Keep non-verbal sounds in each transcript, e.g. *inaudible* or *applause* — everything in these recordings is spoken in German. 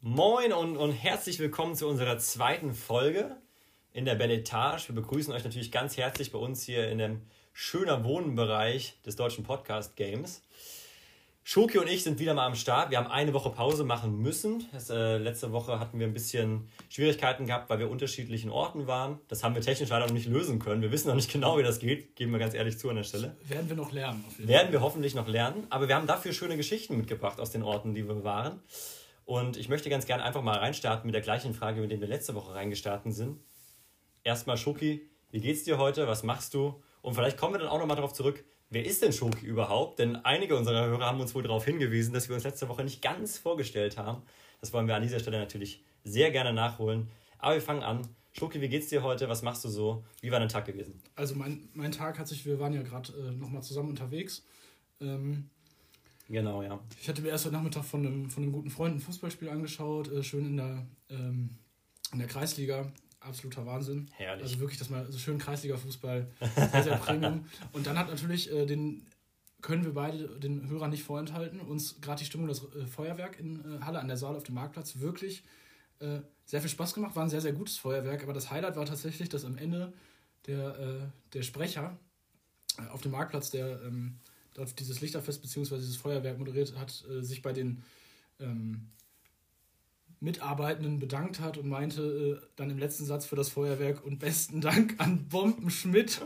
Moin und, und herzlich willkommen zu unserer zweiten Folge in der Belle Etage. Wir begrüßen euch natürlich ganz herzlich bei uns hier in dem schöner Wohnbereich des deutschen Podcast Games. Schoki und ich sind wieder mal am Start. Wir haben eine Woche Pause machen müssen. Das, äh, letzte Woche hatten wir ein bisschen Schwierigkeiten gehabt, weil wir unterschiedlichen Orten waren. Das haben wir technisch leider noch nicht lösen können. Wir wissen noch nicht genau, wie das geht. Geben wir ganz ehrlich zu an der Stelle. Werden wir noch lernen. Werden wir hoffentlich noch lernen. Aber wir haben dafür schöne Geschichten mitgebracht aus den Orten, die wir waren. Und ich möchte ganz gerne einfach mal reinstarten mit der gleichen Frage, mit der wir letzte Woche reingestartet sind. Erstmal, Schoki, wie geht's dir heute? Was machst du? Und vielleicht kommen wir dann auch nochmal darauf zurück, Wer ist denn Schoki überhaupt? Denn einige unserer Hörer haben uns wohl darauf hingewiesen, dass wir uns letzte Woche nicht ganz vorgestellt haben. Das wollen wir an dieser Stelle natürlich sehr gerne nachholen. Aber wir fangen an. Schoki, wie geht's dir heute? Was machst du so? Wie war dein Tag gewesen? Also mein, mein Tag hat sich, wir waren ja gerade äh, nochmal zusammen unterwegs. Ähm, genau, ja. Ich hatte mir erst heute Nachmittag von einem, von einem guten Freund ein Fußballspiel angeschaut, äh, schön in der, ähm, in der Kreisliga absoluter Wahnsinn. Herrlich. Also wirklich, das mal so schön Kreisliga-Fußball, sehr, sehr Premium. *laughs* Und dann hat natürlich äh, den, können wir beide den Hörern nicht vorenthalten, uns gerade die Stimmung, das äh, Feuerwerk in äh, Halle an der Saal auf dem Marktplatz wirklich äh, sehr viel Spaß gemacht, war ein sehr, sehr gutes Feuerwerk, aber das Highlight war tatsächlich, dass am Ende der, äh, der Sprecher auf dem Marktplatz, der ähm, dort dieses Lichterfest bzw. dieses Feuerwerk moderiert hat, sich bei den ähm, Mitarbeitenden bedankt hat und meinte äh, dann im letzten Satz für das Feuerwerk und besten Dank an Bombenschmidt.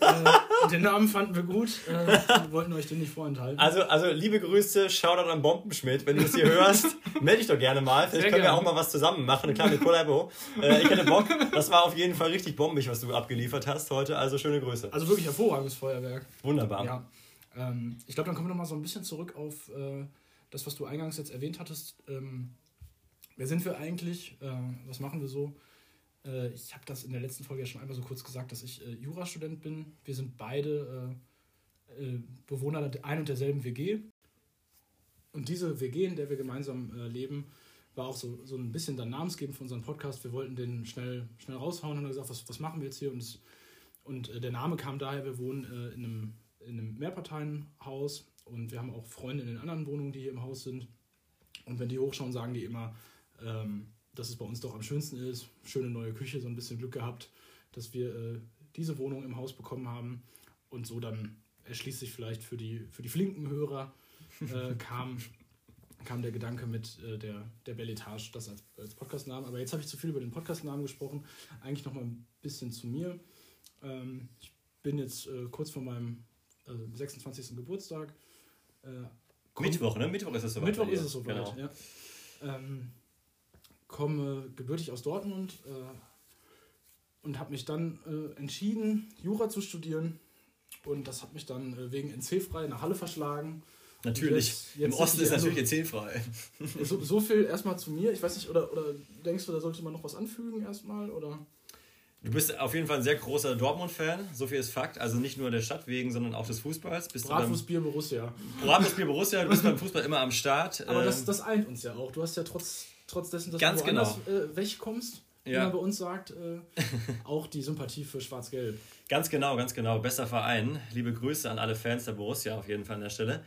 äh, den Namen fanden wir gut, äh, wir wollten euch den nicht vorenthalten. Also, also liebe Grüße, Shoutout an Bombenschmidt. Wenn du das hier hörst, melde dich doch gerne mal. Vielleicht Sehr können gerne. wir auch mal was zusammen machen, eine kleine Kollabo. Äh, ich hätte Bock. Das war auf jeden Fall richtig bombig, was du abgeliefert hast heute. Also schöne Grüße. Also wirklich hervorragendes Feuerwerk. Wunderbar. Ja. Ähm, ich glaube, dann kommen wir noch mal so ein bisschen zurück auf äh, das, was du eingangs jetzt erwähnt hattest. Ähm, Wer sind wir eigentlich? Äh, was machen wir so? Äh, ich habe das in der letzten Folge ja schon einmal so kurz gesagt, dass ich äh, Jurastudent bin. Wir sind beide äh, äh, Bewohner der ein und derselben WG. Und diese WG, in der wir gemeinsam äh, leben, war auch so, so ein bisschen dann namensgebend für unseren Podcast. Wir wollten den schnell, schnell raushauen und haben gesagt, was, was machen wir jetzt hier? Und, das, und der Name kam daher, wir wohnen in, einem, in einem Mehrparteienhaus und wir haben auch Freunde in den anderen Wohnungen, die hier im Haus sind. Und wenn die hochschauen, sagen die immer, ähm, dass es bei uns doch am schönsten ist. Schöne neue Küche, so ein bisschen Glück gehabt, dass wir äh, diese Wohnung im Haus bekommen haben. Und so dann erschließt sich vielleicht für die, für die flinken Hörer äh, *laughs* kam, kam der Gedanke mit äh, der, der Belletage, das als, als Podcastnamen. Aber jetzt habe ich zu viel über den Podcastnamen gesprochen. Eigentlich noch mal ein bisschen zu mir. Ähm, ich bin jetzt äh, kurz vor meinem 26. Äh, Geburtstag. Äh, Mittwoch, ne? Mittwoch ist es soweit. Mittwoch ist es soweit, genau. ja. Ähm, komme gebürtig aus Dortmund äh, und habe mich dann äh, entschieden, Jura zu studieren. Und das hat mich dann äh, wegen NC-frei nach Halle verschlagen. Natürlich. Jetzt, jetzt Im Osten ist natürlich also, NC-frei. So, so, viel erstmal zu mir. Ich weiß nicht, oder, oder denkst du, da sollte man noch was anfügen erstmal? Oder? Du bist auf jeden Fall ein sehr großer Dortmund-Fan, so viel ist Fakt. Also nicht nur der Stadt wegen, sondern auch des Fußballs. Bratwurst, Bier, Borussia. Bratwurst, Bier, Borussia, du bist beim Fußball immer am Start. Aber das, ähm, das eint uns ja auch. Du hast ja trotz trotz dessen, dass Ganz du woanders genau. äh, wegkommst, ja. wie man bei uns sagt, äh, *laughs* auch die Sympathie für Schwarz-Gelb. Ganz genau, ganz genau. Bester Verein. Liebe Grüße an alle Fans der Borussia auf jeden Fall an der Stelle.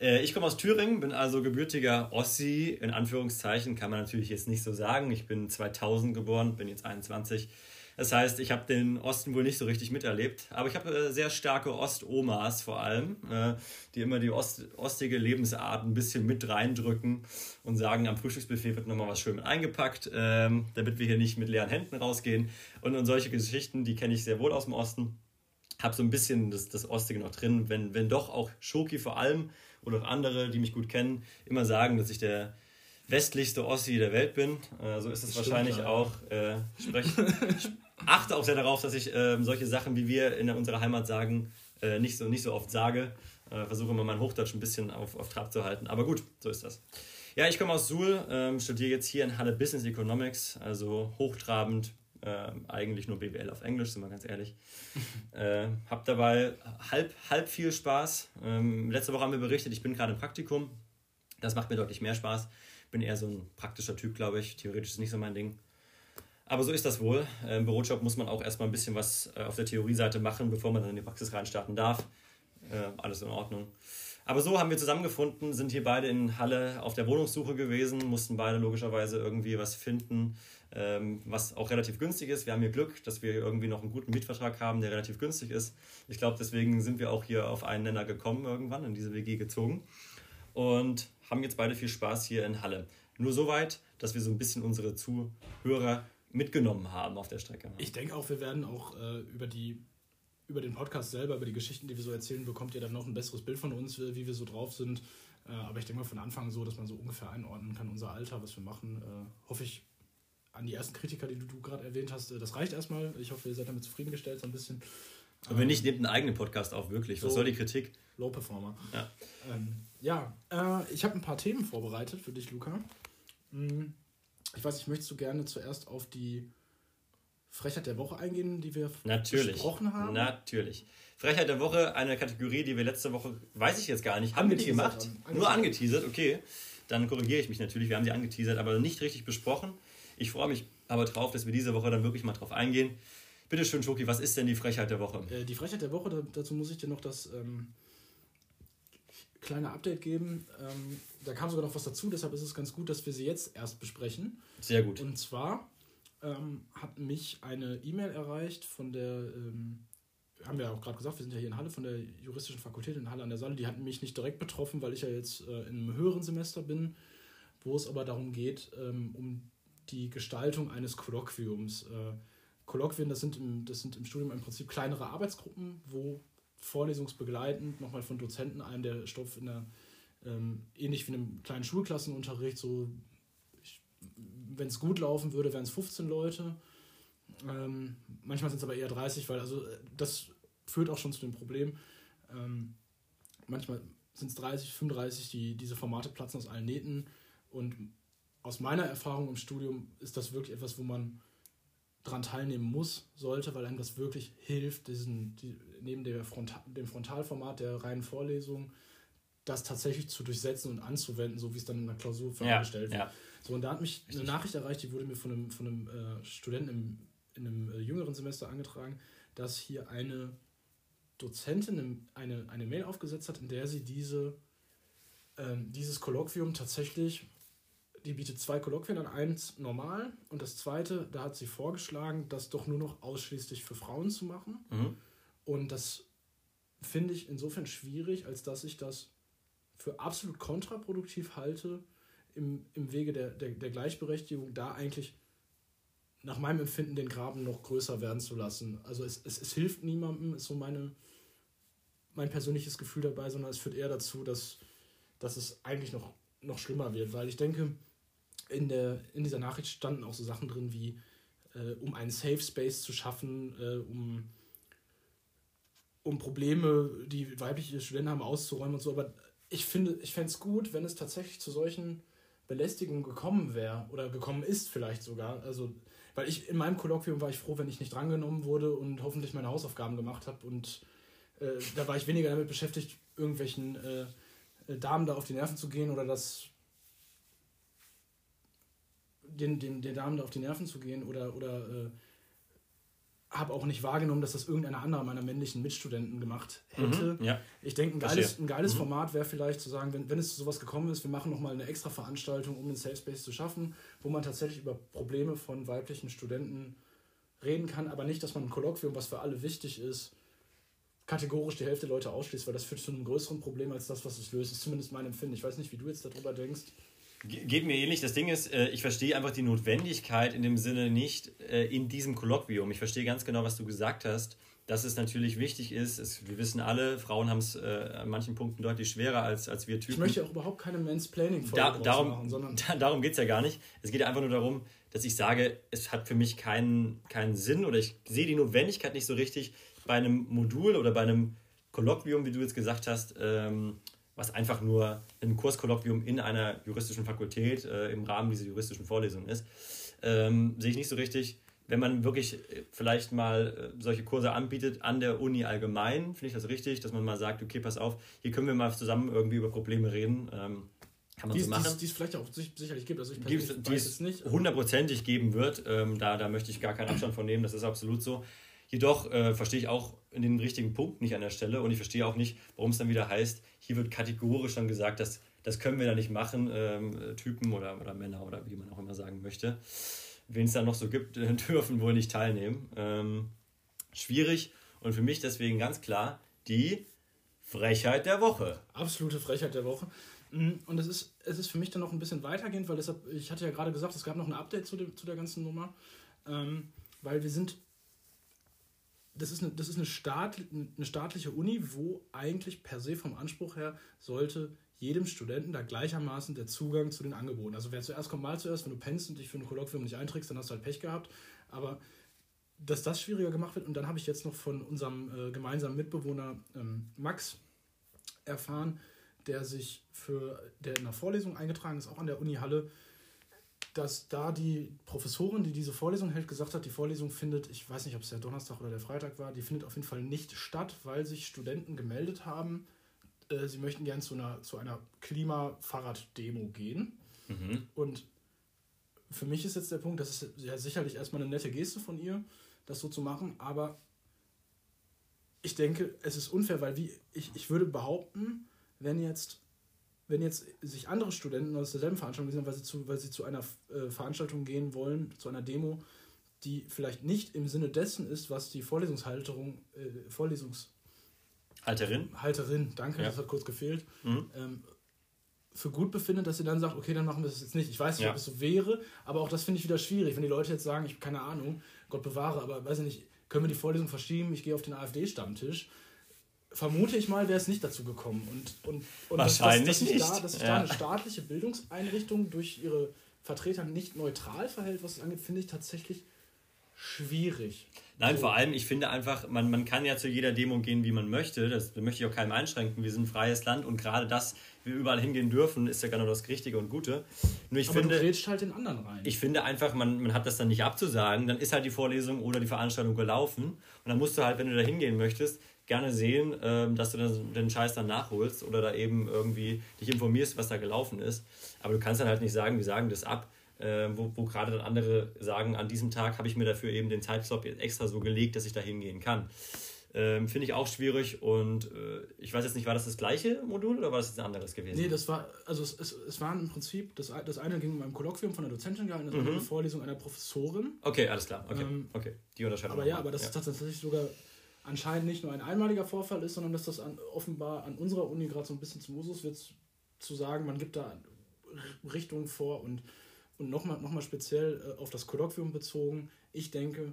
Äh, ich komme aus Thüringen, bin also gebürtiger Ossi, in Anführungszeichen, kann man natürlich jetzt nicht so sagen. Ich bin 2000 geboren, bin jetzt 21 das heißt, ich habe den Osten wohl nicht so richtig miterlebt. Aber ich habe äh, sehr starke Ostomas vor allem, äh, die immer die Ost ostige Lebensart ein bisschen mit reindrücken und sagen, am Frühstücksbuffet wird nochmal was schön mit eingepackt, ähm, damit wir hier nicht mit leeren Händen rausgehen. Und, und solche Geschichten, die kenne ich sehr wohl aus dem Osten. Habe so ein bisschen das, das Ostige noch drin, wenn, wenn doch auch Schoki vor allem oder auch andere, die mich gut kennen, immer sagen, dass ich der westlichste Ossi der Welt bin. Äh, so ist es wahrscheinlich stimmt, auch. Äh, sprech, *laughs* achte auch sehr darauf, dass ich äh, solche Sachen, wie wir in unserer Heimat sagen, äh, nicht, so, nicht so oft sage. Äh, versuche immer mein Hochdeutsch ein bisschen auf, auf Trab zu halten. Aber gut, so ist das. Ja, ich komme aus Suhl, ähm, studiere jetzt hier in Halle Business Economics, also hochtrabend, äh, eigentlich nur BWL auf Englisch, sind wir ganz ehrlich. *laughs* äh, hab dabei halb, halb viel Spaß. Ähm, letzte Woche haben wir berichtet, ich bin gerade im Praktikum. Das macht mir deutlich mehr Spaß. Bin eher so ein praktischer Typ, glaube ich. Theoretisch ist nicht so mein Ding. Aber so ist das wohl. Im Bürojob muss man auch erstmal ein bisschen was äh, auf der Theorieseite machen, bevor man dann in die Praxis reinstarten darf. Äh, alles in Ordnung. Aber so haben wir zusammengefunden, sind hier beide in Halle auf der Wohnungssuche gewesen, mussten beide logischerweise irgendwie was finden, ähm, was auch relativ günstig ist. Wir haben hier Glück, dass wir irgendwie noch einen guten Mietvertrag haben, der relativ günstig ist. Ich glaube, deswegen sind wir auch hier auf einen Nenner gekommen, irgendwann in diese WG gezogen und haben jetzt beide viel Spaß hier in Halle. Nur soweit, dass wir so ein bisschen unsere Zuhörer mitgenommen haben auf der Strecke. Ich denke auch, wir werden auch äh, über die über den Podcast selber, über die Geschichten, die wir so erzählen, bekommt ihr dann noch ein besseres Bild von uns, wie wir so drauf sind. Äh, aber ich denke mal von Anfang so, dass man so ungefähr einordnen kann, unser Alter, was wir machen. Äh, hoffe ich an die ersten Kritiker, die du, du gerade erwähnt hast, äh, das reicht erstmal. Ich hoffe, ihr seid damit zufriedengestellt, so ein bisschen. Aber wenn nicht, nehmt einen eigenen Podcast auf, wirklich. Was so soll die Kritik? Low Performer. Ja, ähm, ja äh, ich habe ein paar Themen vorbereitet für dich, Luca. Hm, ich weiß nicht, möchtest du gerne zuerst auf die Frechheit der Woche eingehen, die wir Natürlich. besprochen haben? Natürlich. Frechheit der Woche, eine Kategorie, die wir letzte Woche, weiß ich jetzt gar nicht, haben wir die gemacht? Angeteasert. Nur angeteasert, okay. Dann korrigiere ich mich natürlich, wir haben sie angeteasert, aber nicht richtig besprochen. Ich freue mich aber drauf, dass wir diese Woche dann wirklich mal drauf eingehen. Bitte schön, Schoki, was ist denn die Frechheit der Woche? Äh, die Frechheit der Woche, dazu muss ich dir noch das ähm, kleine Update geben. Ähm, da kam sogar noch was dazu, deshalb ist es ganz gut, dass wir sie jetzt erst besprechen. Sehr gut. Und zwar ähm, hat mich eine E-Mail erreicht von der, ähm, haben wir ja auch gerade gesagt, wir sind ja hier in Halle von der juristischen Fakultät in Halle an der Saale. Die hatten mich nicht direkt betroffen, weil ich ja jetzt äh, in einem höheren Semester bin, wo es aber darum geht, ähm, um die Gestaltung eines Kolloquiums. Äh, Kolloquien, das sind, im, das sind im Studium im Prinzip kleinere Arbeitsgruppen, wo vorlesungsbegleitend nochmal von Dozenten einem der Stoff in der ähm, ähnlich wie in einem kleinen Schulklassenunterricht so wenn es gut laufen würde, wären es 15 Leute. Ähm, manchmal sind es aber eher 30, weil also das führt auch schon zu dem Problem. Ähm, manchmal sind es 30, 35, die diese Formate platzen aus allen Nähten. Und aus meiner Erfahrung im Studium ist das wirklich etwas, wo man dran teilnehmen muss, sollte, weil einem das wirklich hilft, diesen, die, neben der Frontal, dem Frontalformat der reinen Vorlesung, das tatsächlich zu durchsetzen und anzuwenden, so wie es dann in der Klausur vorgestellt ja, wird. Ja. So, und da hat mich eine Nachricht erreicht, die wurde mir von einem, von einem äh, Studenten im, in einem äh, jüngeren Semester angetragen, dass hier eine Dozentin eine, eine Mail aufgesetzt hat, in der sie diese, ähm, dieses Kolloquium tatsächlich, die bietet zwei Kolloquien an, eins normal und das zweite, da hat sie vorgeschlagen, das doch nur noch ausschließlich für Frauen zu machen. Mhm. Und das finde ich insofern schwierig, als dass ich das für absolut kontraproduktiv halte, im, im Wege der, der, der Gleichberechtigung da eigentlich nach meinem Empfinden den Graben noch größer werden zu lassen. Also es, es, es hilft niemandem, ist so meine, mein persönliches Gefühl dabei, sondern es führt eher dazu, dass, dass es eigentlich noch, noch schlimmer wird. Weil ich denke, in, der, in dieser Nachricht standen auch so Sachen drin wie, äh, um einen Safe Space zu schaffen, äh, um, um Probleme, die weibliche Studenten haben, auszuräumen und so. Aber ich finde, ich fände es gut, wenn es tatsächlich zu solchen Belästigung gekommen wäre oder gekommen ist vielleicht sogar. Also, weil ich in meinem Kolloquium war ich froh, wenn ich nicht drangenommen wurde und hoffentlich meine Hausaufgaben gemacht habe und äh, da war ich weniger damit beschäftigt, irgendwelchen äh, äh, Damen da auf die Nerven zu gehen oder das den, den, den Damen da auf die Nerven zu gehen oder, oder äh, habe auch nicht wahrgenommen, dass das irgendeiner andere meiner männlichen Mitstudenten gemacht hätte. Mhm, ja. Ich denke, ein geiles, ein geiles mhm. Format wäre vielleicht zu sagen, wenn, wenn es zu sowas gekommen ist, wir machen nochmal eine extra Veranstaltung, um den Safe Space zu schaffen, wo man tatsächlich über Probleme von weiblichen Studenten reden kann, aber nicht, dass man ein Kolloquium, was für alle wichtig ist, kategorisch die Hälfte der Leute ausschließt, weil das führt zu einem größeren Problem als das, was es löst. Das ist zumindest mein Empfinden. Ich weiß nicht, wie du jetzt darüber denkst. Geht mir ähnlich. Das Ding ist, äh, ich verstehe einfach die Notwendigkeit in dem Sinne nicht äh, in diesem Kolloquium. Ich verstehe ganz genau, was du gesagt hast, dass es natürlich wichtig ist. Es, wir wissen alle, Frauen haben es äh, an manchen Punkten deutlich schwerer als, als wir Typen. Ich möchte auch überhaupt keine Mansplaining da, darum, machen, sondern da, *laughs* darum geht es ja gar nicht. Es geht einfach nur darum, dass ich sage, es hat für mich keinen, keinen Sinn oder ich sehe die Notwendigkeit nicht so richtig bei einem Modul oder bei einem Kolloquium, wie du jetzt gesagt hast, ähm, was einfach nur ein Kurskolloquium in einer juristischen Fakultät äh, im Rahmen dieser juristischen Vorlesung ist, ähm, sehe ich nicht so richtig. Wenn man wirklich äh, vielleicht mal äh, solche Kurse anbietet an der Uni allgemein, finde ich das richtig, dass man mal sagt, okay, pass auf, hier können wir mal zusammen irgendwie über Probleme reden. Ähm, kann man die, so machen. Die es vielleicht auch sicherlich gibt, also ich die, die es nicht. hundertprozentig geben wird, ähm, da, da möchte ich gar keinen Abstand von nehmen, das ist absolut so. Jedoch äh, verstehe ich auch in den richtigen Punkt nicht an der Stelle und ich verstehe auch nicht, warum es dann wieder heißt, hier wird kategorisch dann gesagt, dass das können wir da nicht machen, ähm, Typen oder, oder Männer oder wie man auch immer sagen möchte. Wen es da noch so gibt, äh, *laughs* dürfen wohl nicht teilnehmen. Ähm, schwierig und für mich deswegen ganz klar die Frechheit der Woche. Absolute Frechheit der Woche. Mm, und es ist, es ist für mich dann noch ein bisschen weitergehend, weil deshalb, ich hatte ja gerade gesagt, es gab noch ein Update zu, dem, zu der ganzen Nummer, ähm, weil wir sind, das ist, eine, das ist eine, Staat, eine staatliche Uni, wo eigentlich per se vom Anspruch her sollte jedem Studenten da gleichermaßen der Zugang zu den Angeboten. Also wer zuerst kommt, mal zuerst, wenn du pennst und dich für ein Kolloquium nicht einträgst, dann hast du halt Pech gehabt. Aber dass das schwieriger gemacht wird und dann habe ich jetzt noch von unserem äh, gemeinsamen Mitbewohner ähm, Max erfahren, der sich für, der in einer Vorlesung eingetragen ist, auch an der Uni Halle, dass da die Professorin, die diese Vorlesung hält, gesagt hat, die Vorlesung findet, ich weiß nicht, ob es der Donnerstag oder der Freitag war, die findet auf jeden Fall nicht statt, weil sich Studenten gemeldet haben, äh, sie möchten gern zu einer, zu einer Klimafahrrad-Demo gehen. Mhm. Und für mich ist jetzt der Punkt, das ist ja sicherlich erstmal eine nette Geste von ihr, das so zu machen, aber ich denke, es ist unfair, weil wie ich, ich würde behaupten, wenn jetzt, wenn jetzt sich andere Studenten aus derselben Veranstaltung sind, weil sie zu, weil sie zu einer äh, Veranstaltung gehen wollen, zu einer Demo, die vielleicht nicht im Sinne dessen ist, was die Vorlesungshalterung, äh, Vorlesungs Halterin. Halterin, danke, ja. das hat kurz gefehlt. Mhm. Ähm, für gut befindet, dass sie dann sagt, okay, dann machen wir das jetzt nicht. Ich weiß nicht, ja. ob es so wäre, aber auch das finde ich wieder schwierig, wenn die Leute jetzt sagen, ich habe keine Ahnung, Gott bewahre, aber weiß ich nicht, können wir die Vorlesung verschieben, ich gehe auf den AfD-Stammtisch. Vermute ich mal, wäre es nicht dazu gekommen. Und, und, und Wahrscheinlich dass, dass, dass nicht. Da, dass sich ja. da eine staatliche Bildungseinrichtung durch ihre Vertreter nicht neutral verhält, was es angeht, finde ich tatsächlich schwierig. Nein, so. vor allem, ich finde einfach, man, man kann ja zu jeder Demo gehen, wie man möchte. Das möchte ich auch keinem einschränken. Wir sind ein freies Land und gerade das, wir überall hingehen dürfen, ist ja genau das Richtige und Gute. Nur ich Aber finde, du halt den anderen rein. Ich finde einfach, man, man hat das dann nicht abzusagen. Dann ist halt die Vorlesung oder die Veranstaltung gelaufen. Und dann musst du halt, wenn du da hingehen möchtest, gerne sehen, ähm, dass du dann den Scheiß dann nachholst oder da eben irgendwie dich informierst, was da gelaufen ist. Aber du kannst dann halt nicht sagen, wir sagen das ab äh, wo, wo gerade dann andere sagen, an diesem Tag habe ich mir dafür eben den Zeitslot extra so gelegt, dass ich da hingehen kann. Ähm, Finde ich auch schwierig und äh, ich weiß jetzt nicht, war das das gleiche Modul oder war das jetzt ein anderes gewesen? Nee, das war, also es, es, es waren im Prinzip, das, das eine ging um ein Kolloquium von einer Dozentin gehalten, das mhm. eine Vorlesung einer Professorin. Okay, alles klar, okay, ähm, okay. die Unterscheidung. Aber ja, aber das ja. ist tatsächlich sogar anscheinend nicht nur ein einmaliger Vorfall ist, sondern dass das an, offenbar an unserer Uni gerade so ein bisschen zum Usus wird, zu sagen, man gibt da Richtungen vor und und nochmal noch mal speziell äh, auf das Kolloquium bezogen, ich denke,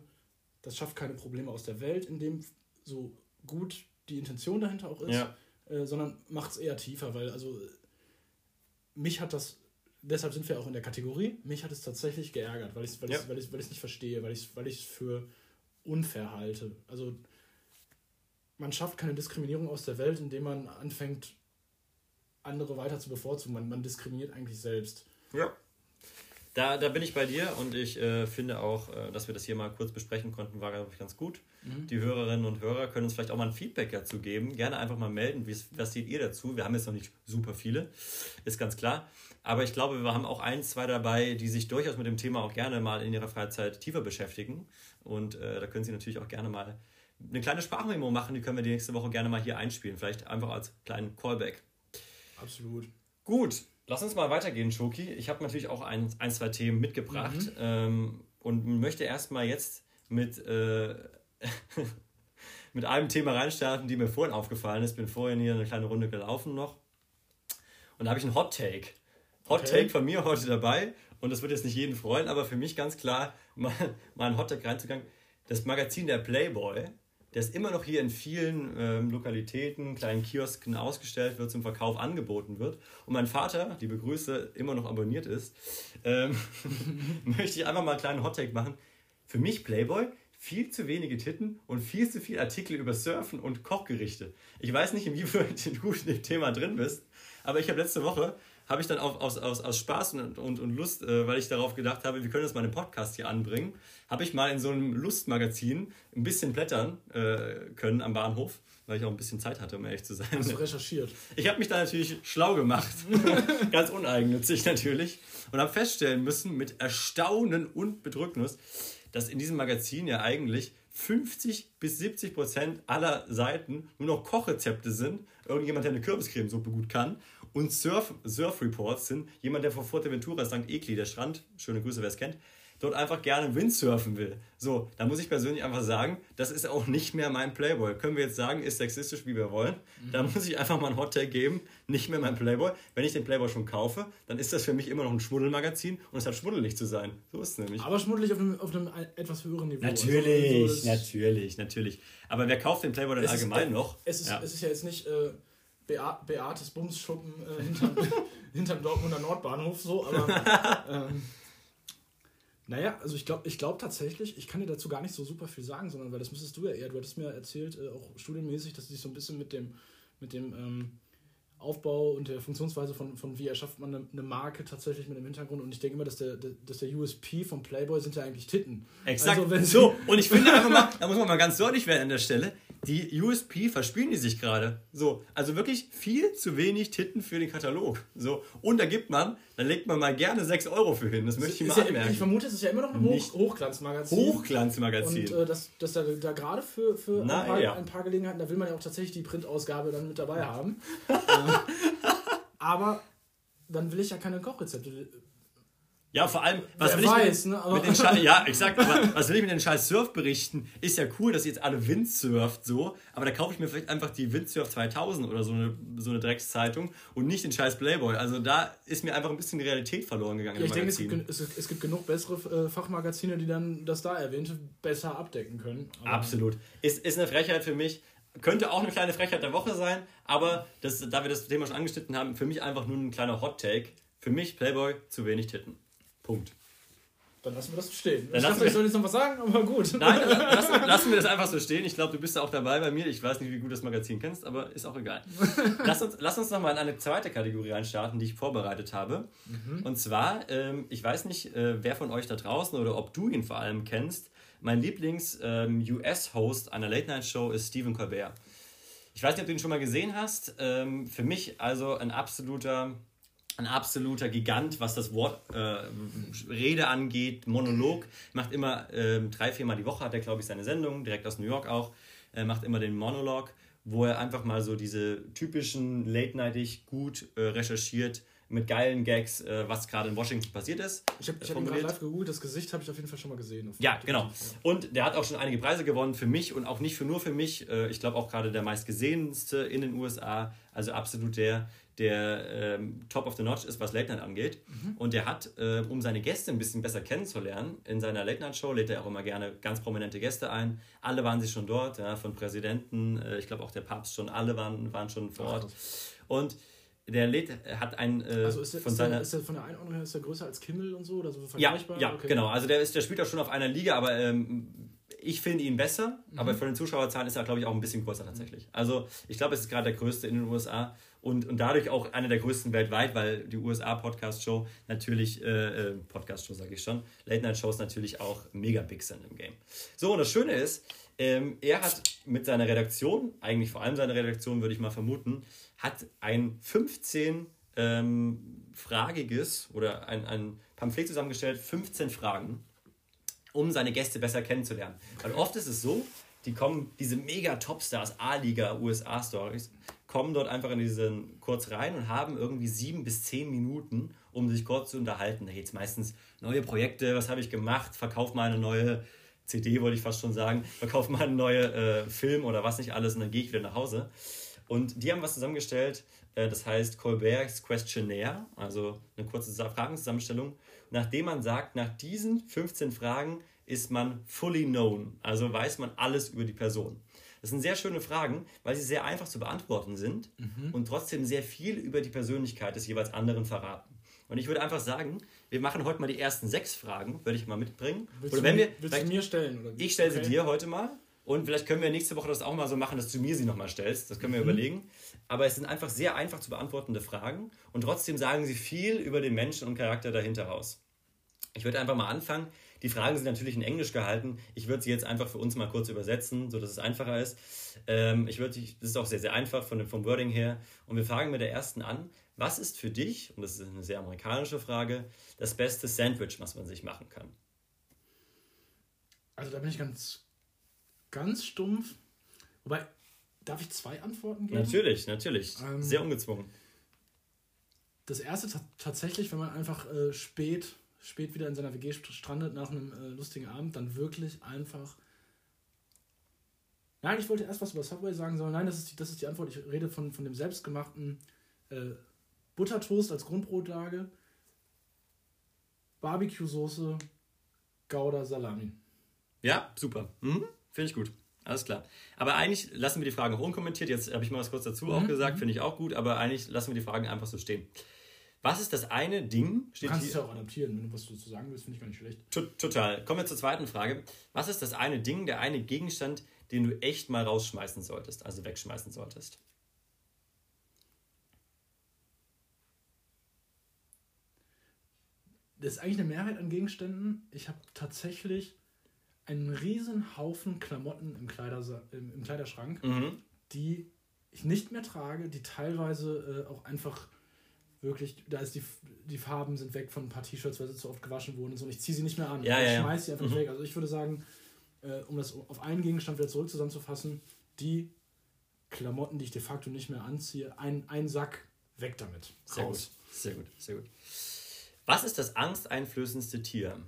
das schafft keine Probleme aus der Welt, indem so gut die Intention dahinter auch ist, ja. äh, sondern macht es eher tiefer, weil also mich hat das, deshalb sind wir auch in der Kategorie, mich hat es tatsächlich geärgert, weil ich es weil ja. weil weil nicht verstehe, weil ich es weil für unfair halte. Also man schafft keine Diskriminierung aus der Welt, indem man anfängt, andere weiter zu bevorzugen. Man, man diskriminiert eigentlich selbst. Ja. Da, da bin ich bei dir und ich äh, finde auch, äh, dass wir das hier mal kurz besprechen konnten, war glaube ich ganz gut. Mhm. Die Hörerinnen und Hörer können uns vielleicht auch mal ein Feedback dazu geben. Gerne einfach mal melden, was seht ihr dazu? Wir haben jetzt noch nicht super viele, ist ganz klar. Aber ich glaube, wir haben auch ein, zwei dabei, die sich durchaus mit dem Thema auch gerne mal in ihrer Freizeit tiefer beschäftigen. Und äh, da können Sie natürlich auch gerne mal eine kleine Sprachmemo machen, die können wir die nächste Woche gerne mal hier einspielen. Vielleicht einfach als kleinen Callback. Absolut. Gut, Lass uns mal weitergehen, Schoki. Ich habe natürlich auch ein, ein, zwei Themen mitgebracht mhm. ähm, und möchte erstmal jetzt mit, äh, *laughs* mit einem Thema reinstarten, die mir vorhin aufgefallen ist. Bin vorhin hier eine kleine Runde gelaufen noch. Und da habe ich einen Hot Take. Hot okay. Take von mir heute dabei. Und das wird jetzt nicht jeden freuen, aber für mich ganz klar, *laughs* mal, mal einen Hot Take reinzugangen. Das Magazin der Playboy der ist immer noch hier in vielen ähm, Lokalitäten, kleinen Kiosken ausgestellt wird, zum Verkauf angeboten wird. Und mein Vater, die Begrüße, immer noch abonniert ist, ähm, *laughs* möchte ich einfach mal einen kleinen Hottake machen. Für mich Playboy viel zu wenige Titten und viel zu viele Artikel über Surfen und Kochgerichte. Ich weiß nicht, inwieweit *laughs* du in dem Thema drin bist, aber ich habe letzte Woche habe ich dann auch aus, aus, aus Spaß und, und, und Lust, äh, weil ich darauf gedacht habe, wir können das mal einen Podcast hier anbringen, habe ich mal in so einem Lustmagazin ein bisschen blättern äh, können am Bahnhof, weil ich auch ein bisschen Zeit hatte, um ehrlich zu sein. Hast du recherchiert? Ich habe mich da natürlich schlau gemacht, *laughs* ganz uneigennützig natürlich, und habe feststellen müssen, mit Erstaunen und Bedrücknis, dass in diesem Magazin ja eigentlich 50 bis 70 Prozent aller Seiten nur noch Kochrezepte sind, irgendjemand, der eine Kürbiscremesuppe gut kann und Surf, Surf Reports sind, jemand, der vor Fuerteventura, St. Ekli, der Strand, schöne Grüße, wer es kennt, dort einfach gerne Windsurfen will. So, da muss ich persönlich einfach sagen, das ist auch nicht mehr mein Playboy. Können wir jetzt sagen, ist sexistisch, wie wir wollen. Mhm. Da muss ich einfach mal einen Hottag geben, nicht mehr mein Playboy. Wenn ich den Playboy schon kaufe, dann ist das für mich immer noch ein Schmuddelmagazin und es hat schmuddelig zu sein. So ist es nämlich. Aber schmuddelig auf einem, auf einem etwas höheren Niveau. Natürlich, also, natürlich, natürlich. Aber wer kauft den Playboy denn allgemein ist, noch? Es ist, ja. es ist ja jetzt nicht... Äh Beates Bumsschuppen äh, hinterm, *laughs* hinterm Dortmunder Nordbahnhof so, aber *laughs* ähm, naja, also ich glaube ich glaub tatsächlich, ich kann dir dazu gar nicht so super viel sagen, sondern weil das müsstest du ja eher, du hattest mir erzählt, äh, auch studienmäßig, dass du dich so ein bisschen mit dem, mit dem ähm, Aufbau und der Funktionsweise von, von wie erschafft man eine, eine Marke tatsächlich mit dem Hintergrund. Und ich denke immer, dass der, dass der USP vom Playboy sind ja eigentlich Titten. Exakt. Also, so, und ich finde *laughs* einfach mal, da muss man mal ganz deutlich werden an der Stelle, die USP verspielen die sich gerade. So, also wirklich viel zu wenig Titten für den Katalog. So, und da gibt man, da legt man mal gerne 6 Euro für hin. Das möchte ich mal ja, anmerken. Ich vermute, es ist ja immer noch ein Hoch, Hochglanzmagazin. Hochglanzmagazin. Und äh, dass, dass da, da gerade für, für Na, ein, paar, ja. ein, paar, Gelegenheiten, da will man ja auch tatsächlich die Printausgabe dann mit dabei haben. *laughs* *laughs* aber dann will ich ja keine Kochrezepte ja, vor allem, was Wer will weiß, ich mit, ne? mit den Scheiß, ja, exakt, was will ich mit den scheiß Surf-Berichten? Ist ja cool, dass ihr jetzt alle Windsurft so, aber da kaufe ich mir vielleicht einfach die Windsurf 2000 oder so eine, so eine Dreckszeitung und nicht den scheiß Playboy. Also da ist mir einfach ein bisschen die Realität verloren gegangen. Ja, ich denke, es gibt, es, es gibt, genug bessere äh, Fachmagazine, die dann das da erwähnte besser abdecken können. Absolut. Ist, ist eine Frechheit für mich. Könnte auch eine kleine Frechheit der Woche sein, aber das, da wir das Thema schon angeschnitten haben, für mich einfach nur ein kleiner Hot-Take. Für mich Playboy zu wenig Titten. Punkt. Dann lassen wir das so stehen. Dann ich dachte, ich soll jetzt noch was sagen, aber gut. Nein, *laughs* lassen, lassen wir das einfach so stehen. Ich glaube, du bist ja auch dabei bei mir. Ich weiß nicht, wie gut das Magazin kennst, aber ist auch egal. *laughs* lass uns, lass uns nochmal in eine zweite Kategorie reinstarten, die ich vorbereitet habe. Mhm. Und zwar, ähm, ich weiß nicht, äh, wer von euch da draußen oder ob du ihn vor allem kennst. Mein Lieblings-US-Host ähm, einer Late-Night-Show ist Stephen Colbert. Ich weiß nicht, ob du ihn schon mal gesehen hast. Ähm, für mich also ein absoluter ein absoluter Gigant, was das Wort äh, Rede angeht, Monolog. Macht immer äh, drei, viermal die Woche, hat er, glaube ich, seine Sendung, direkt aus New York auch. Er macht immer den Monolog, wo er einfach mal so diese typischen late-nightig gut äh, recherchiert mit geilen Gags, äh, was gerade in Washington passiert ist. Ich habe hab ihn gerade live gegoogelt, das Gesicht habe ich auf jeden Fall schon mal gesehen. Ja, genau. Und der hat auch schon einige Preise gewonnen für mich und auch nicht für nur für mich. Äh, ich glaube auch gerade der meistgesehenste in den USA, also absolut der, der ähm, Top of the Notch ist, was Late Night angeht. Mhm. Und der hat, äh, um seine Gäste ein bisschen besser kennenzulernen, in seiner Late Night Show lädt er auch immer gerne ganz prominente Gäste ein. Alle waren sie schon dort, ja, von Präsidenten, äh, ich glaube auch der Papst schon, alle waren, waren schon vor Ort. Und der lädt, hat ein äh, also ist der, von ist seiner der, ist der von der Einordnung her ist der größer als Kimmel und so oder so vergleichbar? Ja, ja okay. genau. Also der ist der spielt auch schon auf einer Liga, aber ähm, ich finde ihn besser, mhm. aber von den Zuschauerzahlen ist er glaube ich auch ein bisschen größer tatsächlich. Also ich glaube, es ist gerade der größte in den USA und, und dadurch auch einer der größten weltweit, weil die USA Podcast Show natürlich, äh, äh Podcast Show sage ich schon, Late Night Shows natürlich auch mega big sind im Game. So, und das Schöne ist, ähm, er hat mit seiner Redaktion, eigentlich vor allem seine Redaktion würde ich mal vermuten, hat ein 15 ähm, oder ein, ein Pamphlet zusammengestellt, 15 Fragen, um seine Gäste besser kennenzulernen. Weil oft ist es so, die kommen, diese mega Topstars, A-Liga, USA-Stories, kommen dort einfach in diesen kurz rein und haben irgendwie sieben bis zehn Minuten, um sich kurz zu unterhalten. Da geht es meistens neue Projekte, was habe ich gemacht, verkauf mal eine neue CD, wollte ich fast schon sagen, verkauf mal einen neuen äh, Film oder was nicht alles und dann gehe ich wieder nach Hause. Und die haben was zusammengestellt, äh, das heißt Colbert's Questionnaire, also eine kurze Fragenzusammenstellung, nachdem man sagt, nach diesen 15 Fragen ist man fully known, also weiß man alles über die Person. Das sind sehr schöne Fragen, weil sie sehr einfach zu beantworten sind mhm. und trotzdem sehr viel über die Persönlichkeit des jeweils anderen verraten. Und ich würde einfach sagen, wir machen heute mal die ersten sechs Fragen, würde ich mal mitbringen. Willst, oder wenn wir, willst du mir stellen? Oder? Ich stelle okay. sie dir heute mal. Und vielleicht können wir nächste Woche das auch mal so machen, dass du mir sie nochmal stellst. Das können wir mhm. überlegen. Aber es sind einfach sehr einfach zu beantwortende Fragen und trotzdem sagen sie viel über den Menschen und Charakter dahinter raus. Ich würde einfach mal anfangen. Die Fragen sind natürlich in Englisch gehalten. Ich würde sie jetzt einfach für uns mal kurz übersetzen, sodass es einfacher ist. Ähm, ich würde, das ist auch sehr, sehr einfach von, vom Wording her. Und wir fragen mit der ersten an, was ist für dich, und das ist eine sehr amerikanische Frage, das beste Sandwich, was man sich machen kann? Also da bin ich ganz ganz stumpf. Wobei, darf ich zwei Antworten geben? Natürlich, natürlich. Ähm, Sehr ungezwungen. Das erste ta- tatsächlich, wenn man einfach äh, spät, spät wieder in seiner WG st- strandet nach einem äh, lustigen Abend, dann wirklich einfach. Nein, ich wollte erst was über Subway sagen, sondern nein, das ist die, das ist die Antwort. Ich rede von, von dem selbstgemachten äh, Buttertoast als Grundbrotlage, Barbecue-Soße, Gouda, Salami. Ja, super. Mhm. Finde ich gut. Alles klar. Aber eigentlich lassen wir die Fragen auch unkommentiert. Jetzt habe ich mal was kurz dazu auch Mhm, gesagt, finde ich auch gut, aber eigentlich lassen wir die Fragen einfach so stehen. Was ist das eine Ding? Du Steht kannst es hier, ja auch adaptieren, wenn du was dazu sagen willst, finde ich gar nicht schlecht. To- Total. Kommen wir zur zweiten Frage. Was ist das eine Ding, der eine Gegenstand, den du echt mal rausschmeißen solltest, also wegschmeißen solltest? Das ist eigentlich eine Mehrheit an Gegenständen. Ich habe tatsächlich einen riesen Haufen Klamotten im, Kleidersa im, im Kleiderschrank, Mhm. die ich nicht mehr trage, die teilweise äh, auch einfach wirklich, da ist die, die Farben sind weg von ein paar T-Shirts, weil sie zu oft gewaschen wurden und so. Und ich ziehe sie nicht mehr an. Ja, ich ja, schmeiß sie einfach Mhm. weg. Also ich würde sagen, äh, um das auf einen Gegenstand wieder zurück zusammenzufassen, die Klamotten, die ich de facto nicht mehr anziehe, ein, ein Sack weg damit. Sehr Raus. gut. Sehr gut. Sehr gut. Was ist das angsteinflößendste Tier?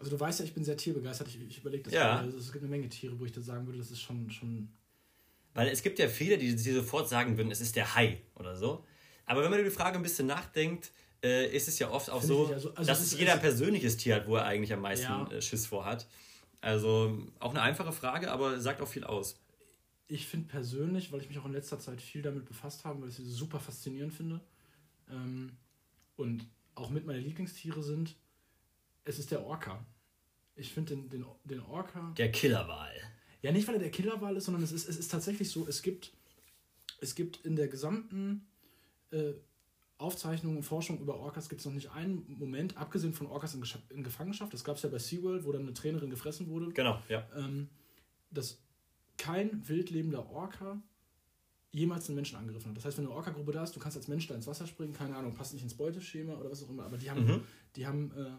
Also du weißt ja, ich bin sehr tierbegeistert. Ich, ich überlege das Ja. Also es gibt eine Menge Tiere, wo ich da sagen würde, das ist schon, schon. Weil es gibt ja viele, die, die sofort sagen würden, es ist der Hai oder so. Aber wenn man über die Frage ein bisschen nachdenkt, äh, ist es ja oft auch Finde so, also- also dass es ist- jeder ein persönliches Tier hat, wo er eigentlich am meisten Ja. äh, Schiss vor hat. Also auch eine einfache Frage, aber sagt auch viel aus. Ich finde persönlich, weil ich mich auch in letzter Zeit viel damit befasst habe, weil ich sie super faszinierend finde ähm, und auch mit meine Lieblingstiere sind, es ist der Orca. Ich finde den, den, den Orca. Der Killerwal. Ja, nicht weil er der Killerwal ist, sondern es ist, es ist tatsächlich so, es gibt, es gibt in der gesamten äh, Aufzeichnung und Forschung über Orcas gibt es noch nicht einen Moment, abgesehen von Orcas in, in Gefangenschaft, das gab es ja bei SeaWorld, wo dann eine Trainerin gefressen wurde, Genau, ja. ähm, dass kein wildlebender Orca jemals einen Menschen angegriffen hat. Das heißt, wenn eine Orca-Gruppe da ist, du kannst als Mensch da ins Wasser springen, keine Ahnung, passt nicht ins Beuteschema oder was auch immer, aber die haben, Mhm. die haben äh,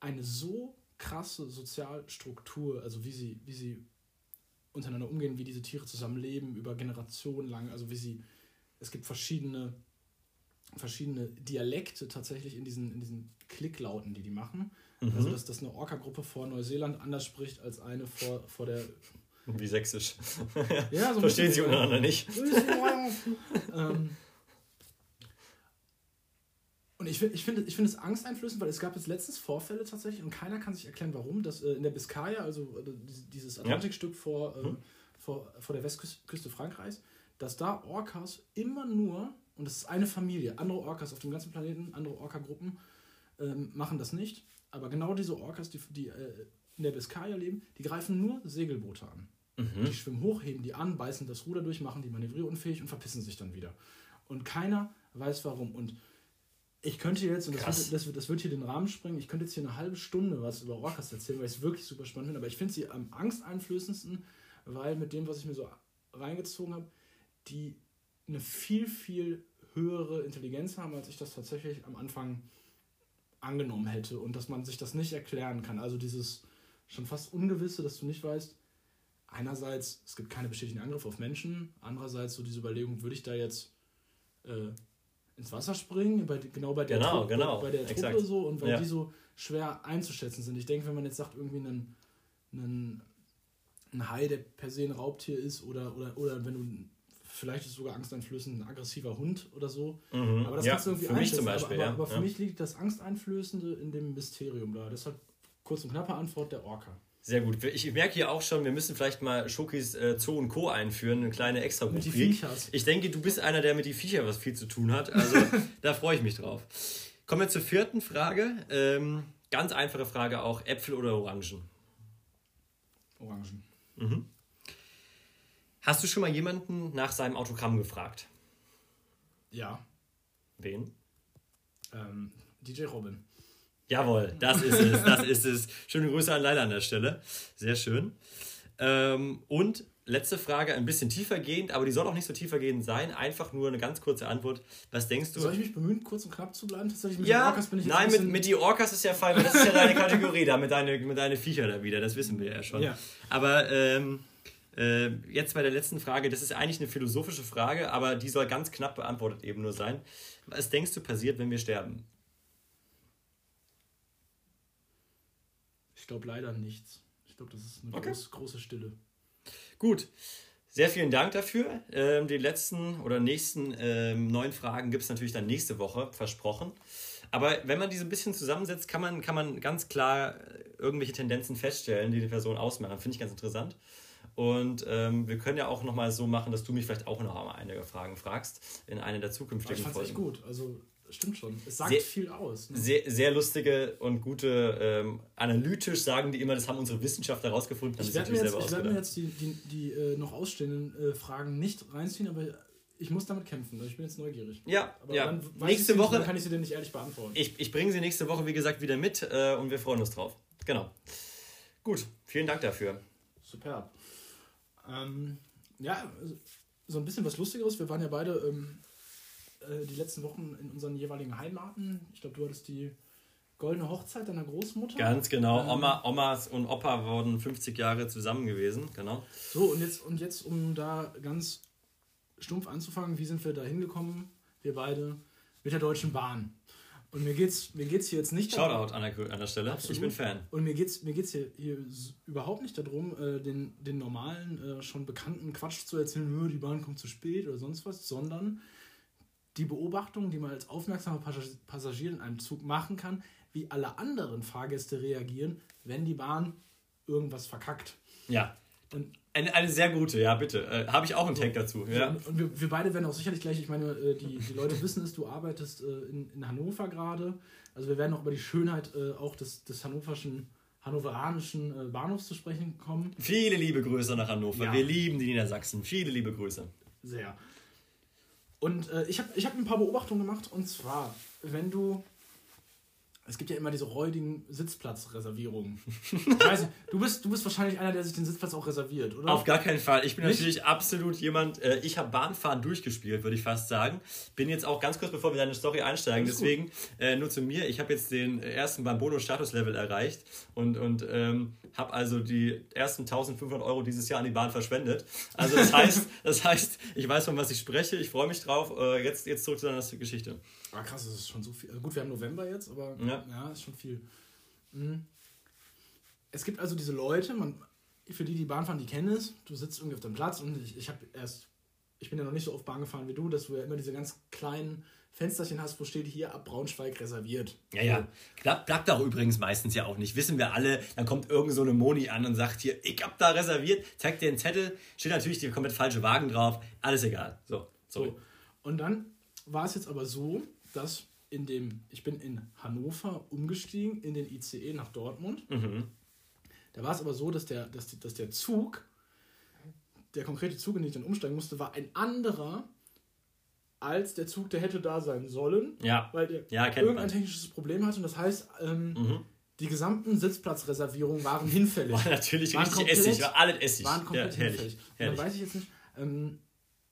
eine so krasse Sozialstruktur, also wie sie, wie sie untereinander umgehen, wie diese Tiere zusammenleben, über Generationen lang, also wie sie, es gibt verschiedene, verschiedene Dialekte tatsächlich in diesen, in diesen Klicklauten, die die machen. Mhm. Also, dass, dass eine Orca-Gruppe vor Neuseeland anders spricht als eine vor, vor der. Wie sächsisch. Ja, so Verstehen sie untereinander nicht. *laughs* ähm, und ich finde ich find, ich find es angsteinflößend, weil es gab jetzt letztens Vorfälle tatsächlich und keiner kann sich erklären, warum, dass äh, in der Biskaya, also äh, dieses Atlantikstück vor, äh, Mhm. vor, vor der Westküste Frankreichs, dass da Orcas immer nur, und das ist eine Familie, andere Orcas auf dem ganzen Planeten, andere Orca-Gruppen ähm, machen das nicht, aber genau diese Orcas, die, die äh, in der Biskaya leben, die greifen nur Segelboote an. Mhm. Die schwimmen hoch, heben die an, beißen das Ruder durch, machen die manövrierunfähig und verpissen sich dann wieder. Und keiner weiß warum. Und ich könnte jetzt, und das wird, das, wird, das wird hier den Rahmen sprengen, ich könnte jetzt hier eine halbe Stunde was über Orcas erzählen, weil ich es wirklich super spannend finde. Aber ich finde sie am angsteinflößendsten, weil mit dem, was ich mir so reingezogen habe, die eine viel, viel höhere Intelligenz haben, als ich das tatsächlich am Anfang angenommen hätte. Und dass man sich das nicht erklären kann. Also dieses schon fast Ungewisse, dass du nicht weißt, einerseits, es gibt keine bestätigten Angriffe auf Menschen, andererseits so diese Überlegung, würde ich da jetzt äh, ins Wasser springen, bei, genau bei der, Genau, Truppe, genau, bei der Truppe so und weil Ja. die so schwer einzuschätzen sind. Ich denke, wenn man jetzt sagt, irgendwie einen, einen, ein Hai, der per se ein Raubtier ist oder, oder, oder wenn du vielleicht ist sogar angsteinflößend ein aggressiver Hund oder so. Mhm. Aber das ja, kannst du irgendwie für mich einschätzen. zum Beispiel, aber, aber, aber für ja. mich liegt das Angsteinflößende in dem Mysterium da. Deshalb kurz und knappe Antwort der Orca. Sehr gut. Ich merke hier auch schon, wir müssen vielleicht mal Schokis äh, Zoo und Co. einführen, eine kleine extra Mit die. Viechers. Ich denke, du bist einer, der mit die Viecher was viel zu tun hat. Also *laughs* da freue ich mich drauf. Kommen wir zur vierten Frage. Ähm, ganz einfache Frage auch: Äpfel oder Orangen? Orangen. Hast du schon mal jemanden nach seinem Autogramm gefragt? Ja. Wen? Ähm, DJ Robin. Jawohl, das ist es, das ist es. Schöne Grüße an Leila an der Stelle. Sehr schön. Ähm, und letzte Frage, ein bisschen tiefergehend, aber die soll auch nicht so tiefergehend sein. Einfach nur eine ganz kurze Antwort. Was denkst du? Soll ich mich bemühen, kurz und knapp zu bleiben? Tatsächlich mit ja, den Orcas bin ich Nein, mit, mit die Orcas ist ja fein, weil das ist ja deine *laughs* Kategorie da, mit deinen mit deine Viecher da wieder. Das wissen wir ja schon. Ja. Aber ähm, äh, jetzt bei der letzten Frage, das ist eigentlich eine philosophische Frage, aber die soll ganz knapp beantwortet eben nur sein. Was denkst du passiert, wenn wir sterben? Ich glaube leider nichts. Ich glaube, das ist eine okay. groß, große Stille. Gut. Sehr vielen Dank dafür. Ähm, die letzten oder nächsten ähm, neun Fragen gibt es natürlich dann nächste Woche, versprochen. Aber wenn man diese ein bisschen zusammensetzt, kann man, kann man ganz klar äh, irgendwelche Tendenzen feststellen, die die Person ausmachen. Finde ich ganz interessant. Und ähm, wir können ja auch nochmal so machen, dass du mich vielleicht auch noch einige Fragen fragst in einer der zukünftigen Folgen. Ich fand's echt gut. Also stimmt schon. Es sagt sehr, viel aus. Ne? Sehr, sehr lustige und gute, ähm, analytisch sagen die immer, das haben unsere Wissenschaftler herausgefunden. Ich werde mir, jetzt, ich werd mir jetzt die, die, die äh, noch ausstehenden äh, Fragen nicht reinziehen, aber ich muss damit kämpfen. Ich bin jetzt neugierig. Ja, aber ja. nächste Woche kann ich sie dir nicht ehrlich beantworten. Ich, ich bringe sie nächste Woche, wie gesagt, wieder mit äh, und wir freuen uns drauf. Genau. Gut, vielen Dank dafür. Superb. Ähm, ja, so ein bisschen was Lustigeres. Wir waren ja beide ähm, äh, die letzten Wochen in unseren jeweiligen Heimaten. Ich glaube, du hattest die goldene Hochzeit deiner Großmutter. Ganz genau. Ähm, Oma, Omas und Opa wurden 50 Jahre zusammen gewesen. Genau. So, und jetzt, und jetzt, um da ganz stumpf anzufangen, wie sind wir da hingekommen? Wir beide mit der Deutschen Bahn. Und mir geht's, mir geht's hier jetzt nicht Shoutout an der, an der Stelle. Absolut. Ich bin Fan. Und mir geht's, mir geht's hier, hier überhaupt nicht darum, äh, den, den normalen, äh, schon bekannten Quatsch zu erzählen, die Bahn kommt zu spät oder sonst was, sondern die Beobachtung, die man als aufmerksamer Passagier in einem Zug machen kann, wie alle anderen Fahrgäste reagieren, wenn die Bahn irgendwas verkackt. Ja. Und eine, eine sehr gute, ja, bitte. Äh, Habe ich auch einen Tag dazu. Ja. und, und wir, wir, beide werden auch sicherlich gleich, ich meine, äh, die, die Leute wissen es, du arbeitest äh, in, in Hannover gerade. Also wir werden auch über die Schönheit äh, auch des, des hannoverschen, hannoveranischen äh, Bahnhofs zu sprechen kommen. Viele liebe Grüße nach Hannover. Ja. Wir lieben die Niedersachsen. Viele liebe Grüße. Sehr. Und äh, ich habe ich hab ein paar Beobachtungen gemacht. Und zwar, wenn du es gibt ja immer diese räudigen Sitzplatzreservierungen. Ich weiß nicht, du bist, du bist wahrscheinlich einer, der sich den Sitzplatz auch reserviert, oder? Auf gar keinen Fall. Ich bin nicht? natürlich absolut jemand, äh, ich habe Bahnfahren durchgespielt, würde ich fast sagen. Bin jetzt auch ganz kurz, bevor wir deine Story einsteigen, deswegen äh, nur zu mir. Ich habe jetzt den ersten Bambono-Status-Level erreicht und, und ähm, habe also die ersten 1500 Euro dieses Jahr an die Bahn verschwendet. Also das *laughs* heißt, das heißt ich weiß, von was ich spreche, ich freue mich drauf. Äh, jetzt, jetzt zurück zu deiner Geschichte. Ah, krass, das ist schon so viel. Gut, wir haben November jetzt, aber ja, ja ist schon viel. Mhm. Es gibt also diese Leute, man, für die die Bahn fahren, die kennen es. Du sitzt irgendwie auf dem Platz und ich, ich habe erst, ich bin ja noch nicht so oft Bahn gefahren wie du, dass du ja immer diese ganz kleinen Fensterchen hast, wo steht hier ab Braunschweig reserviert. Ja, ja. Klappt, klappt auch übrigens meistens ja auch nicht. Wissen wir alle, dann kommt irgend so eine Moni an und sagt hier, ich hab da reserviert, zeigt dir einen Zettel, steht natürlich der komplett falsche Wagen drauf, alles egal. So, sorry. So. Und dann war es jetzt aber so, dass in dem, ich bin in Hannover umgestiegen in den ICE nach Dortmund. Mhm. Da war es aber so, dass der, dass, dass der Zug, der konkrete Zug, in den ich dann umsteigen musste, war ein anderer als der Zug, der hätte da sein sollen. Ja. Weil der ja, irgendein man. technisches Problem hatte. Und das heißt, ähm, mhm. die gesamten Sitzplatzreservierungen waren hinfällig. War natürlich waren richtig komplett, Essig, war alles Essig. Waren komplett ja, herrlich, hinfällig. Herrlich. dann weiß ich jetzt nicht, ähm,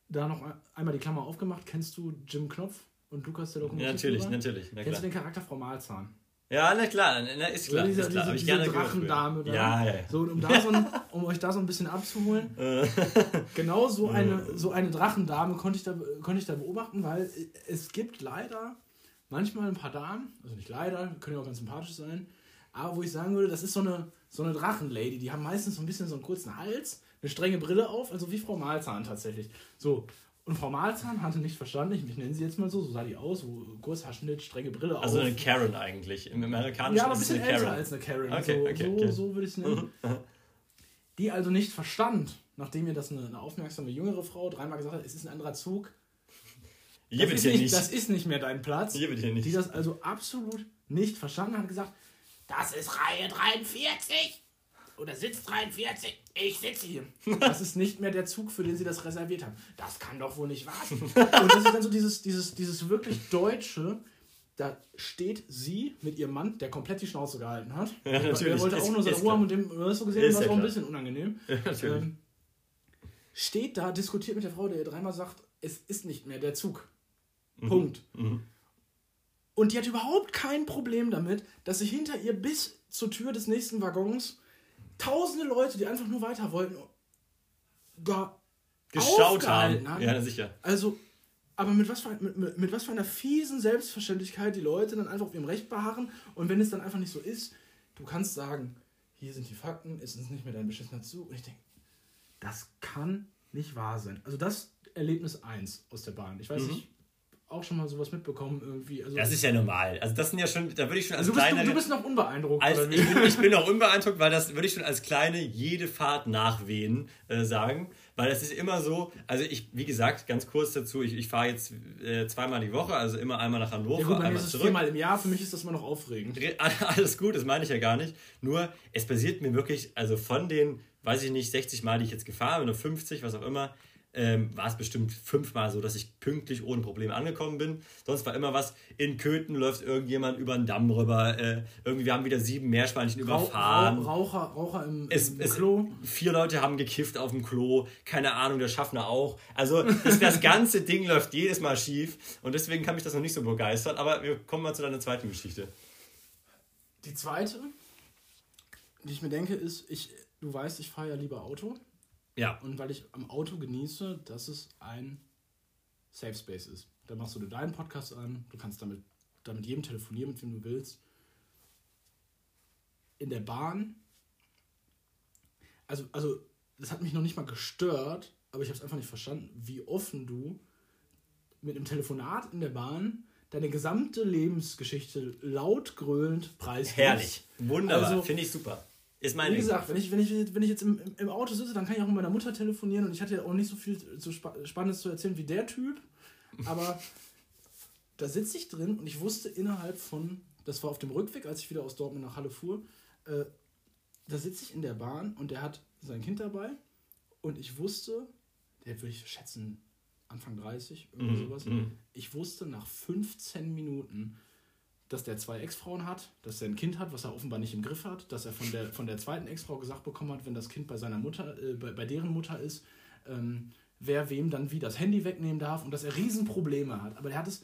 da noch einmal die Klammer aufgemacht. Kennst du Jim Knopf? Und Lukas der Lokomotiv. Ja, natürlich, natürlich. Na Kennst du den Charakter Frau Malzahn? Ja, na klar, na, ist klar. Diese, ist klar. Diese, diese Drachendame da. Ja, ja, ja. So, um, da so ein, um euch da so ein bisschen abzuholen. *laughs* genau so eine, so eine Drachendame konnte ich, da, konnte ich da beobachten, weil es gibt leider manchmal ein paar Damen, also nicht leider, können ja auch ganz sympathisch sein, aber wo ich sagen würde, das ist so eine, so eine Drachenlady. Die haben meistens so ein bisschen so einen kurzen Hals, eine strenge Brille auf, also wie Frau Malzahn tatsächlich. So, und Frau Malzahn hatte nicht verstanden, ich nenne sie jetzt mal so, so sah die aus, so Kurzhaarschnitt, strenge Brille Also auf. eine Karen eigentlich. Im Amerikanischen ja, aber ein bisschen älter Karen. als eine Karen. Okay, so, okay, okay. so, würde ich es nennen. *laughs* die also nicht verstand, nachdem ihr das eine, eine, aufmerksame jüngere Frau dreimal gesagt hat, es ist ein anderer Zug. Hier das, ist nicht, nicht. das ist nicht mehr dein Platz. Hier wird hier nicht. Die das also absolut nicht verstanden hat, gesagt, das ist Reihe 43 oder Sitz 43 ich sitze hier. *laughs* Das ist nicht mehr der Zug, für den sie das reserviert haben. Das kann doch wohl nicht warten. *laughs* Und das ist dann so dieses, dieses, dieses wirklich deutsche, da steht sie mit ihrem Mann, der komplett die Schnauze gehalten hat. Ja, natürlich. Der wollte auch nur seine Ruhe haben und dem, hast du gesehen, war es auch ein bisschen unangenehm. Ja, ähm, steht da, diskutiert mit der Frau, der ihr dreimal sagt, es ist nicht mehr der Zug. Mhm. Punkt. Mhm. Und die hat überhaupt kein Problem damit, dass sich hinter ihr bis zur Tür des nächsten Waggons tausende Leute, die einfach nur weiter wollten, da geschaut haben. haben. Ja, sicher. Also, aber mit was, für, mit, mit, mit was für einer fiesen Selbstverständlichkeit die Leute dann einfach auf ihrem Recht beharren und wenn es dann einfach nicht so ist, du kannst sagen, hier sind die Fakten, es ist nicht mehr dein beschissener Zug. Und ich denke, das kann nicht wahr sein. Also das Erlebnis 1 aus der Bahn. Ich weiß mhm. nicht, auch schon mal sowas mitbekommen irgendwie. Also das ist ja normal. Also das sind ja schon, da würde ich schon als also du bist, kleine... Du, bist noch unbeeindruckt. Als, ich, bin, ich bin noch unbeeindruckt, weil das würde ich schon als kleine jede Fahrt nachwehen äh, sagen. Weil es ist immer so, also ich, wie gesagt, ganz kurz dazu, ich, ich fahre jetzt äh, zweimal die Woche, also immer einmal nach Hannover, ja, gut, einmal ist es viermal im Jahr, für mich ist das immer noch aufregend. Alles gut, das meine ich ja gar nicht. Nur, es passiert mir wirklich, also von den, weiß ich nicht, 60 Mal, die ich jetzt gefahren bin, oder 50, was auch immer, ähm, war es bestimmt fünfmal so, dass ich pünktlich ohne Probleme angekommen bin. Sonst war immer was, in Köthen läuft irgendjemand über den Damm rüber. Äh, irgendwie, wir haben wieder sieben Meerschweinchen Rauch, überfahren. Raucher, Raucher im, es, im es, Klo. Vier Leute haben gekifft auf dem Klo. Keine Ahnung, der Schaffner auch. Also das, das ganze *laughs* Ding läuft jedes Mal schief. Und deswegen kann mich das noch nicht so begeistern. Aber wir kommen mal zu deiner zweiten Geschichte. Die zweite, die ich mir denke, ist, ich, du weißt, ich fahre ja lieber Auto. Ja. Und weil ich am Auto genieße, dass es ein Safe Space ist. Da machst du dir deinen Podcast an, du kannst damit, damit jedem telefonieren, mit wem du willst. In der Bahn, also, also das hat mich noch nicht mal gestört, aber ich habe es einfach nicht verstanden, wie offen du mit einem Telefonat in der Bahn deine gesamte Lebensgeschichte laut gröhlend preisgibst. Herrlich, wunderbar, also, finde ich super. Ist mein Wie gesagt, wenn ich, wenn, ich, wenn ich jetzt im, im Auto sitze, dann kann ich auch mit meiner Mutter telefonieren und ich hatte ja auch nicht so viel zu Spannendes zu erzählen wie der Typ. Aber *laughs* da sitze ich drin und ich wusste innerhalb von, das war auf dem Rückweg, als ich wieder aus Dortmund nach Halle fuhr, äh, da sitze ich in der Bahn und der hat sein Kind dabei und ich wusste, der würde ich schätzen, Anfang 30, irgendwie mm, sowas. Mm. Ich wusste nach 15 Minuten, dass der zwei Ex-Frauen hat, dass er ein Kind hat, was er offenbar nicht im Griff hat, dass er von der, von der zweiten Ex-Frau gesagt bekommen hat, wenn das Kind bei seiner Mutter, äh, bei, bei deren Mutter ist, ähm, wer wem dann wie das Handy wegnehmen darf und dass er Riesenprobleme hat. Aber er hat es.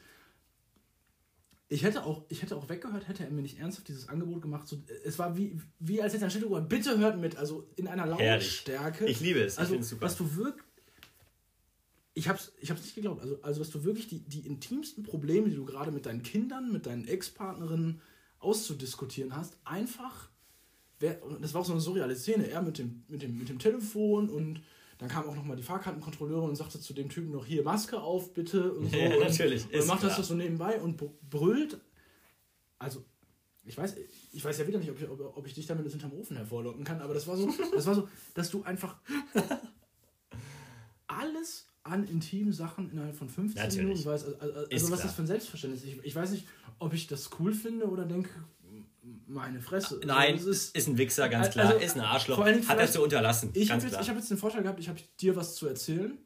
Ich hätte auch, ich hätte auch weggehört, hätte er mir nicht ernsthaft dieses Angebot gemacht. So, es war wie, wie als hätte er Städte bitte hört mit, also in einer Lautstärke. Ich liebe es, ich also, finde es super. Was du wirklich, ich habe es ich hab's nicht geglaubt. Also, also, dass du wirklich die, die intimsten Probleme, die du gerade mit deinen Kindern, mit deinen Ex-Partnerinnen auszudiskutieren hast, einfach. Das war auch so eine surreale Szene. Er mit dem, mit dem, mit dem Telefon und dann kam auch nochmal die Fahrkartenkontrolleurin und sagte zu dem Typen noch: Hier, Maske auf, bitte. Und so. Ja, natürlich. Und, und macht das so nebenbei und brüllt. Also, ich weiß, ich weiß ja wieder nicht, ob ich, ob, ob ich dich damit hinterm Ofen hervorlocken kann, aber das war so, das war so, dass du einfach *laughs* alles an intimen Sachen innerhalb von 15 Natürlich. Minuten weiß. Also, also, also was ist das für ein Selbstverständnis? Ich, ich weiß nicht, ob ich das cool finde oder denke, meine Fresse. Also, Nein, also, ist, ist ein Wichser, ganz klar. Also, ist ein Arschloch. Hat er zu unterlassen. Ich habe jetzt, hab jetzt den Vorteil gehabt, ich habe dir was zu erzählen.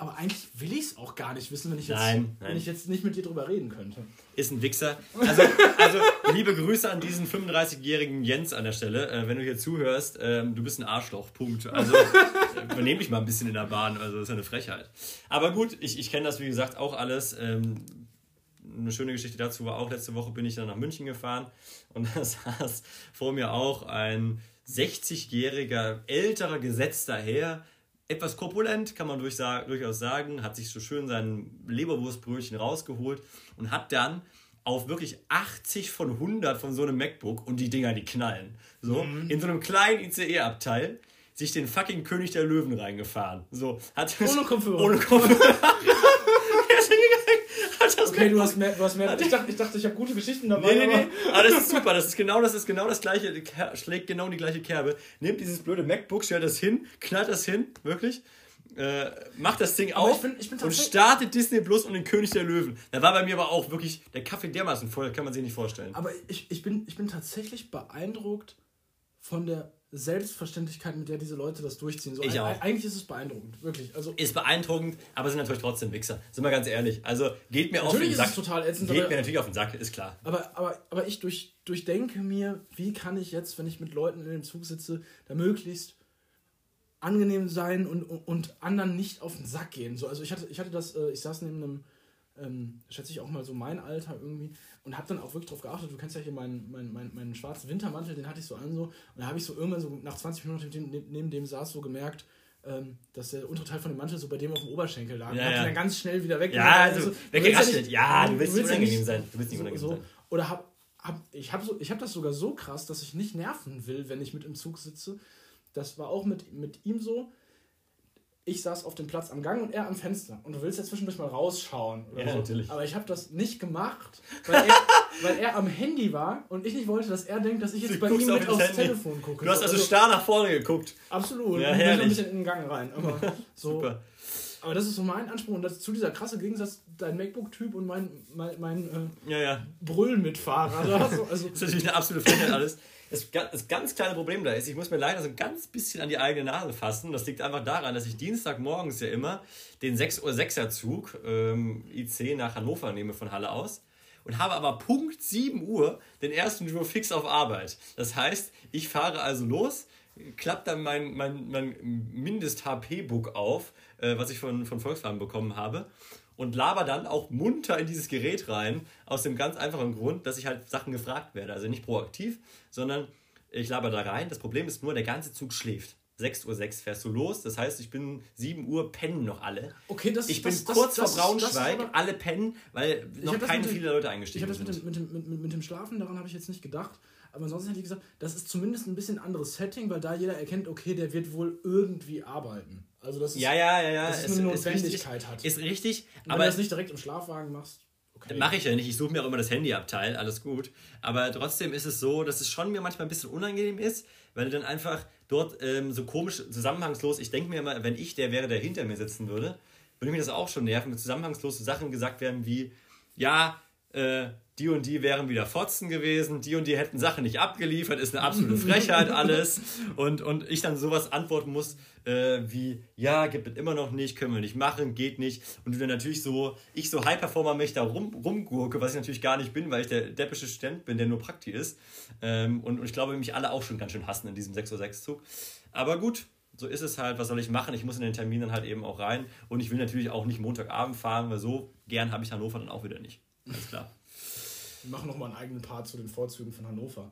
Aber eigentlich will ich es auch gar nicht wissen, wenn ich, jetzt, nein, nein. wenn ich jetzt nicht mit dir drüber reden könnte. Ist ein Wichser. Also, also liebe Grüße an diesen 35-jährigen Jens an der Stelle. Äh, wenn du hier zuhörst, äh, du bist ein Arschloch. Punkt. Also übernehme dich mal ein bisschen in der Bahn. Also das ist ja eine Frechheit. Aber gut, ich, ich kenne das wie gesagt auch alles. Ähm, eine schöne Geschichte dazu war auch, letzte Woche bin ich dann nach München gefahren und *laughs* da saß vor mir auch ein 60-jähriger älterer gesetzter Herr, etwas korpulent, kann man durchaus sagen, hat sich so schön sein Leberwurstbrötchen rausgeholt und hat dann auf wirklich 80 von 100 von so einem MacBook und die Dinger, die knallen. So, mhm. in so einem kleinen ICE-Abteil sich den fucking König der Löwen reingefahren. So, hat ohne Kopfhörer. *laughs* Ohne Kopfhörer. Okay, du hast mehr, du hast mehr. Ich dachte, ich, dachte, ich habe gute Geschichten dabei. Nee, nee, nee. Aber das ist super. Das ist genau das, ist genau das gleiche, schlägt genau die gleiche Kerbe. Nehmt dieses blöde MacBook, stellt das hin, knallt das hin, wirklich. Äh, macht das Ding auf ich bin, ich bin und startet Disney Plus und den König der Löwen. Da war bei mir aber auch wirklich der Kaffee dermaßen voll, kann man sich nicht vorstellen. Aber ich, ich, bin, ich bin tatsächlich beeindruckt von der Selbstverständlichkeit, mit der diese Leute das durchziehen. So, ich auch. Eigentlich ist es beeindruckend, wirklich. Also, ist beeindruckend, aber sind natürlich trotzdem Wichser. Sind wir ganz ehrlich. Also geht mir auf den Sack. Ist es total ätzend, geht aber, mir natürlich auf den Sack, ist klar. Aber, aber, aber ich durch, durchdenke mir, wie kann ich jetzt, wenn ich mit Leuten in dem Zug sitze, da möglichst angenehm sein und, und anderen nicht auf den Sack gehen. So, also ich hatte, ich hatte das, äh, ich saß neben einem, ähm, schätze ich auch mal so mein Alter irgendwie und habe dann auch wirklich darauf geachtet, du kennst ja hier meinen, meinen, meinen, meinen schwarzen Wintermantel, den hatte ich so an so und da habe ich so irgendwann so nach 20 Minuten neben, neben dem saß so gemerkt, ähm, dass der untere Teil von dem Mantel so bei dem auf dem Oberschenkel lag. Ja, und ja. dann ganz schnell wieder weg. Ja, also, also weggeaschelt. Ja, du willst, du willst nicht unangenehm sein. Du willst nicht unangenehm so, sein. Oder hab, hab, ich habe so, hab das sogar so krass, dass ich nicht nerven will, wenn ich mit im Zug sitze. Das war auch mit, mit ihm so ich saß auf dem Platz am Gang und er am Fenster. Und du willst ja zwischendurch mal rausschauen. ja, so. natürlich. Aber ich habe das nicht gemacht, weil er, *laughs* weil er am Handy war und ich nicht wollte, dass er denkt, dass ich jetzt du bei ihm mit aufs Handy. Telefon gucke. Du hast also, also starr nach vorne geguckt. Absolut. Ja, und bin ein bisschen in den Gang rein. Aber *laughs* so, Super. Aber das ist so mein Anspruch und das zu dieser krasse Gegensatz, dein MacBook-Typ und mein, mein, mein äh, ja, ja. Brüllmitfahrer. Also, also, das ist natürlich eine absolute Frechheit alles. Das, das ganz kleine Problem da ist, ich muss mir leider so ein ganz bisschen an die eigene Nase fassen. Das liegt einfach daran, dass ich Dienstagmorgens ja immer den 6.06er Uhr Zug ähm, IC nach Hannover nehme von Halle aus und habe aber Punkt 7 Uhr den ersten Jour fix auf Arbeit. Das heißt, ich fahre also los, klappt dann mein, mein, mein Mindest-HP-Book auf, äh, was ich von, von Volkswagen bekommen habe und laber dann auch munter in dieses Gerät rein, aus dem ganz einfachen Grund, dass ich halt Sachen gefragt werde. Also nicht proaktiv, sondern ich laber da rein. Das Problem ist nur, der ganze Zug schläft. 6.06 Uhr fährst du los, das heißt, ich bin 7 Uhr, pennen noch alle. Okay, das Ich bin das, kurz das, vor Braunschweig, aber, alle pennen, weil noch keine viele Leute eingestiegen sind. Ich habe das mit dem, mit, dem, mit, mit dem Schlafen, daran habe ich jetzt nicht gedacht. Aber ansonsten hätte ich gesagt, das ist zumindest ein bisschen anderes Setting, weil da jeder erkennt, okay, der wird wohl irgendwie arbeiten. Also das ist, ja, ja, ja, ja. Dass es, eine Notwendigkeit ist hat. Ist richtig. Und aber wenn du das nicht direkt im Schlafwagen machst. Okay. Mache ich ja nicht. Ich suche mir auch immer das Handyabteil, alles gut. Aber trotzdem ist es so, dass es schon mir manchmal ein bisschen unangenehm ist, weil du dann einfach dort ähm, so komisch, zusammenhangslos, ich denke mir immer, wenn ich der wäre, der hinter mir sitzen würde, würde mich das auch schon nerven, wenn zusammenhangslose Sachen gesagt werden wie, ja, äh, die und die wären wieder Fotzen gewesen, die und die hätten Sachen nicht abgeliefert, ist eine absolute Frechheit alles. Und, und ich dann sowas antworten muss äh, wie, ja, gibt es immer noch nicht, können wir nicht machen, geht nicht. Und du dann natürlich so, ich so High-Performer mich da rum, rumgurke, was ich natürlich gar nicht bin, weil ich der deppische Student bin, der nur Prakti ist. Ähm, und, und ich glaube, mich alle auch schon ganz schön hassen in diesem 6.06-Zug. Aber gut, so ist es halt, was soll ich machen? Ich muss in den Termin dann halt eben auch rein. Und ich will natürlich auch nicht Montagabend fahren, weil so gern habe ich Hannover dann auch wieder nicht. Ganz klar. Wir machen nochmal einen eigenen Part zu den Vorzügen von Hannover.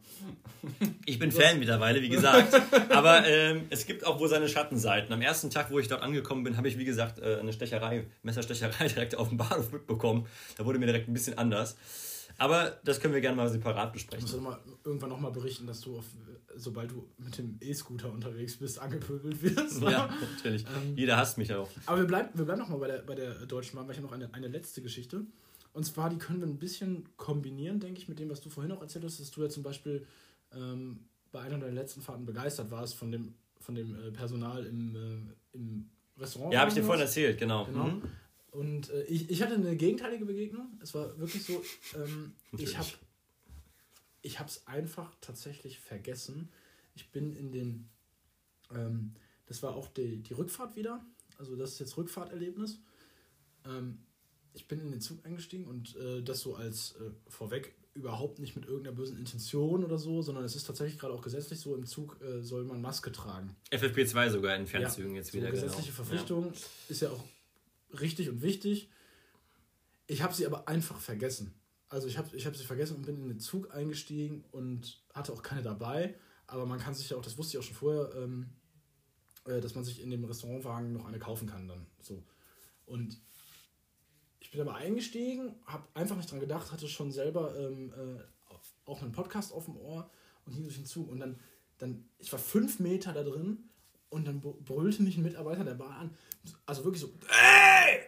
Ich bin Fan mittlerweile, wie gesagt. Aber ähm, es gibt auch wohl seine Schattenseiten. Am ersten Tag, wo ich dort angekommen bin, habe ich, wie gesagt, äh, eine Stecherei, Messerstecherei *laughs* direkt auf dem Bahnhof mitbekommen. Da wurde mir direkt ein bisschen anders. Aber das können wir gerne mal separat besprechen. Ich muss mal irgendwann nochmal berichten, dass du, auf, sobald du mit dem E-Scooter unterwegs bist, angepöbelt wirst. Ja, natürlich. Ähm, Jeder hasst mich auch. Aber wir bleiben, wir bleiben nochmal bei der, bei der Deutschen Bahn, weil ich habe noch eine, eine letzte Geschichte. Und zwar, die können wir ein bisschen kombinieren, denke ich, mit dem, was du vorhin auch erzählt hast, dass du ja zum Beispiel ähm, bei einer deiner letzten Fahrten begeistert warst von dem, von dem äh, Personal im, äh, im Restaurant. Ja, habe ich dir vorhin erzählt, genau. genau. Mhm. Und äh, ich, ich hatte eine gegenteilige Begegnung. Es war wirklich so, ähm, ich habe ich es einfach tatsächlich vergessen. Ich bin in den, ähm, das war auch die, die Rückfahrt wieder, also das ist jetzt Rückfahrterlebnis. Ähm, ich bin in den Zug eingestiegen und äh, das so als äh, vorweg überhaupt nicht mit irgendeiner bösen Intention oder so, sondern es ist tatsächlich gerade auch gesetzlich so, im Zug äh, soll man Maske tragen. FFP2 sogar in Fernzügen ja, jetzt wieder. So genau. gesetzliche genau. Verpflichtung ja. ist ja auch richtig und wichtig. Ich habe sie aber einfach vergessen. Also ich habe ich hab sie vergessen und bin in den Zug eingestiegen und hatte auch keine dabei. Aber man kann sich ja auch, das wusste ich auch schon vorher, ähm, äh, dass man sich in dem Restaurantwagen noch eine kaufen kann dann. So. Und ich bin aber eingestiegen, habe einfach nicht dran gedacht, hatte schon selber ähm, äh, auch einen Podcast auf dem Ohr und ging durch den Zug. Und dann, dann, ich war fünf Meter da drin und dann brüllte mich ein Mitarbeiter der Bahn an. Also wirklich so, ey!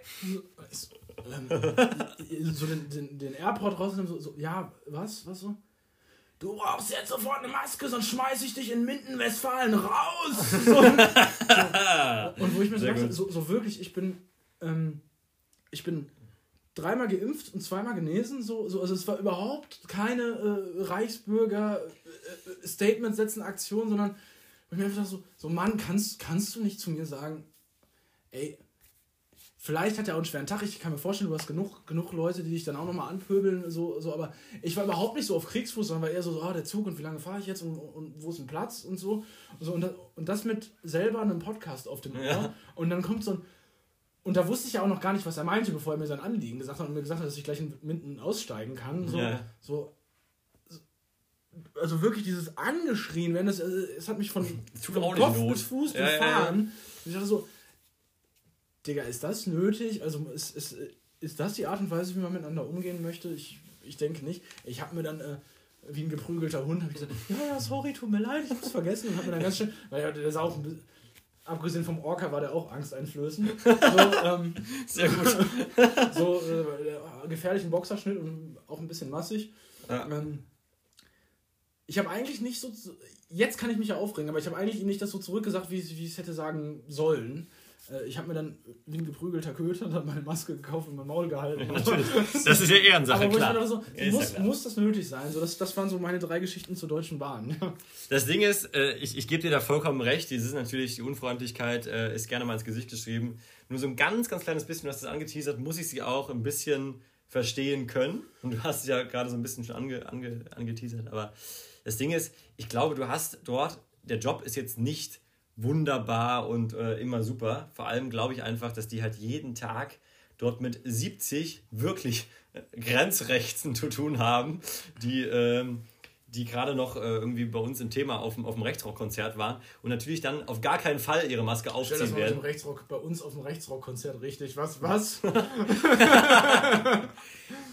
So, ähm, *laughs* so den, den, den Airport rausnehmen, so, so, ja, was, was so? Du brauchst jetzt sofort eine Maske, sonst schmeiß ich dich in Minden-Westfalen raus! So, *laughs* so. Und wo ich mir so dachte, so, so wirklich, ich bin, ähm, ich bin dreimal geimpft und zweimal genesen. So, so, also es war überhaupt keine äh, Reichsbürger-Statement äh, setzen Aktion, sondern ich mir einfach so, so Mann, kannst, kannst du nicht zu mir sagen, ey, Vielleicht hat er auch einen schweren Tag. Ich kann mir vorstellen, du hast genug, genug Leute, die dich dann auch nochmal anpöbeln. So, so, aber ich war überhaupt nicht so auf Kriegsfuß, sondern war eher so, so oh, der Zug und wie lange fahre ich jetzt und, und wo ist ein Platz und so. Und, so, und, das, und das mit selber einem Podcast auf dem Ohr. Ja. Und dann kommt so ein. Und da wusste ich ja auch noch gar nicht, was er meinte, bevor er mir sein Anliegen gesagt hat und mir gesagt hat, dass ich gleich hinten aussteigen kann. So, ja. so also wirklich dieses angeschrien werden, das, es hat mich von, *laughs* von Kopf bis Fuß ja, befahren. Ja. Ich dachte so, Digga, ist das nötig? Also ist, ist, ist das die Art und Weise, wie man miteinander umgehen möchte? Ich, ich denke nicht. Ich habe mir dann, äh, wie ein geprügelter Hund, habe ich gesagt, ja, ja, sorry, tut mir leid, ich hab's vergessen. Und habe mir dann ganz schön, weil der sah auch ein bisschen, abgesehen vom Orca war der auch angsteinflößend. *laughs* So, ähm, Sehr gut. so äh, gefährlichen Boxerschnitt und auch ein bisschen massig. Ja. Ähm, ich habe eigentlich nicht so, jetzt kann ich mich ja aufregen, aber ich habe eigentlich ihm nicht das so zurückgesagt, wie, wie ich es hätte sagen sollen. Äh, ich habe mir dann wie ein geprügelter Köter dann meine Maske gekauft und mein Maul gehalten. Natürlich. Das ist ja Ehrensache, aber klar. So, ja, muss, ja muss das nötig sein? So, das, das waren so meine drei Geschichten zur Deutschen Bahn. Das Ding ist, äh, ich, ich gebe dir da vollkommen recht, dieses ist natürlich, die Unfreundlichkeit äh, ist gerne mal ins Gesicht geschrieben. Nur so ein ganz, ganz kleines bisschen, du hast das angeteasert, muss ich sie auch ein bisschen verstehen können. Und du hast es ja gerade so ein bisschen schon ange, ange, angeteasert. Aber das Ding ist, ich glaube, du hast dort, der Job ist jetzt nicht wunderbar und äh, immer super. Vor allem glaube ich einfach, dass die halt jeden Tag dort mit 70 wirklich äh, Grenzrechten zu tun haben, die, ähm, die gerade noch äh, irgendwie bei uns im Thema auf dem, auf dem Rechtsrockkonzert waren und natürlich dann auf gar keinen Fall ihre Maske aufziehen Stell das werden. Rechtsrock, bei uns auf dem Rechtsrockkonzert richtig. Was? Was? *laughs*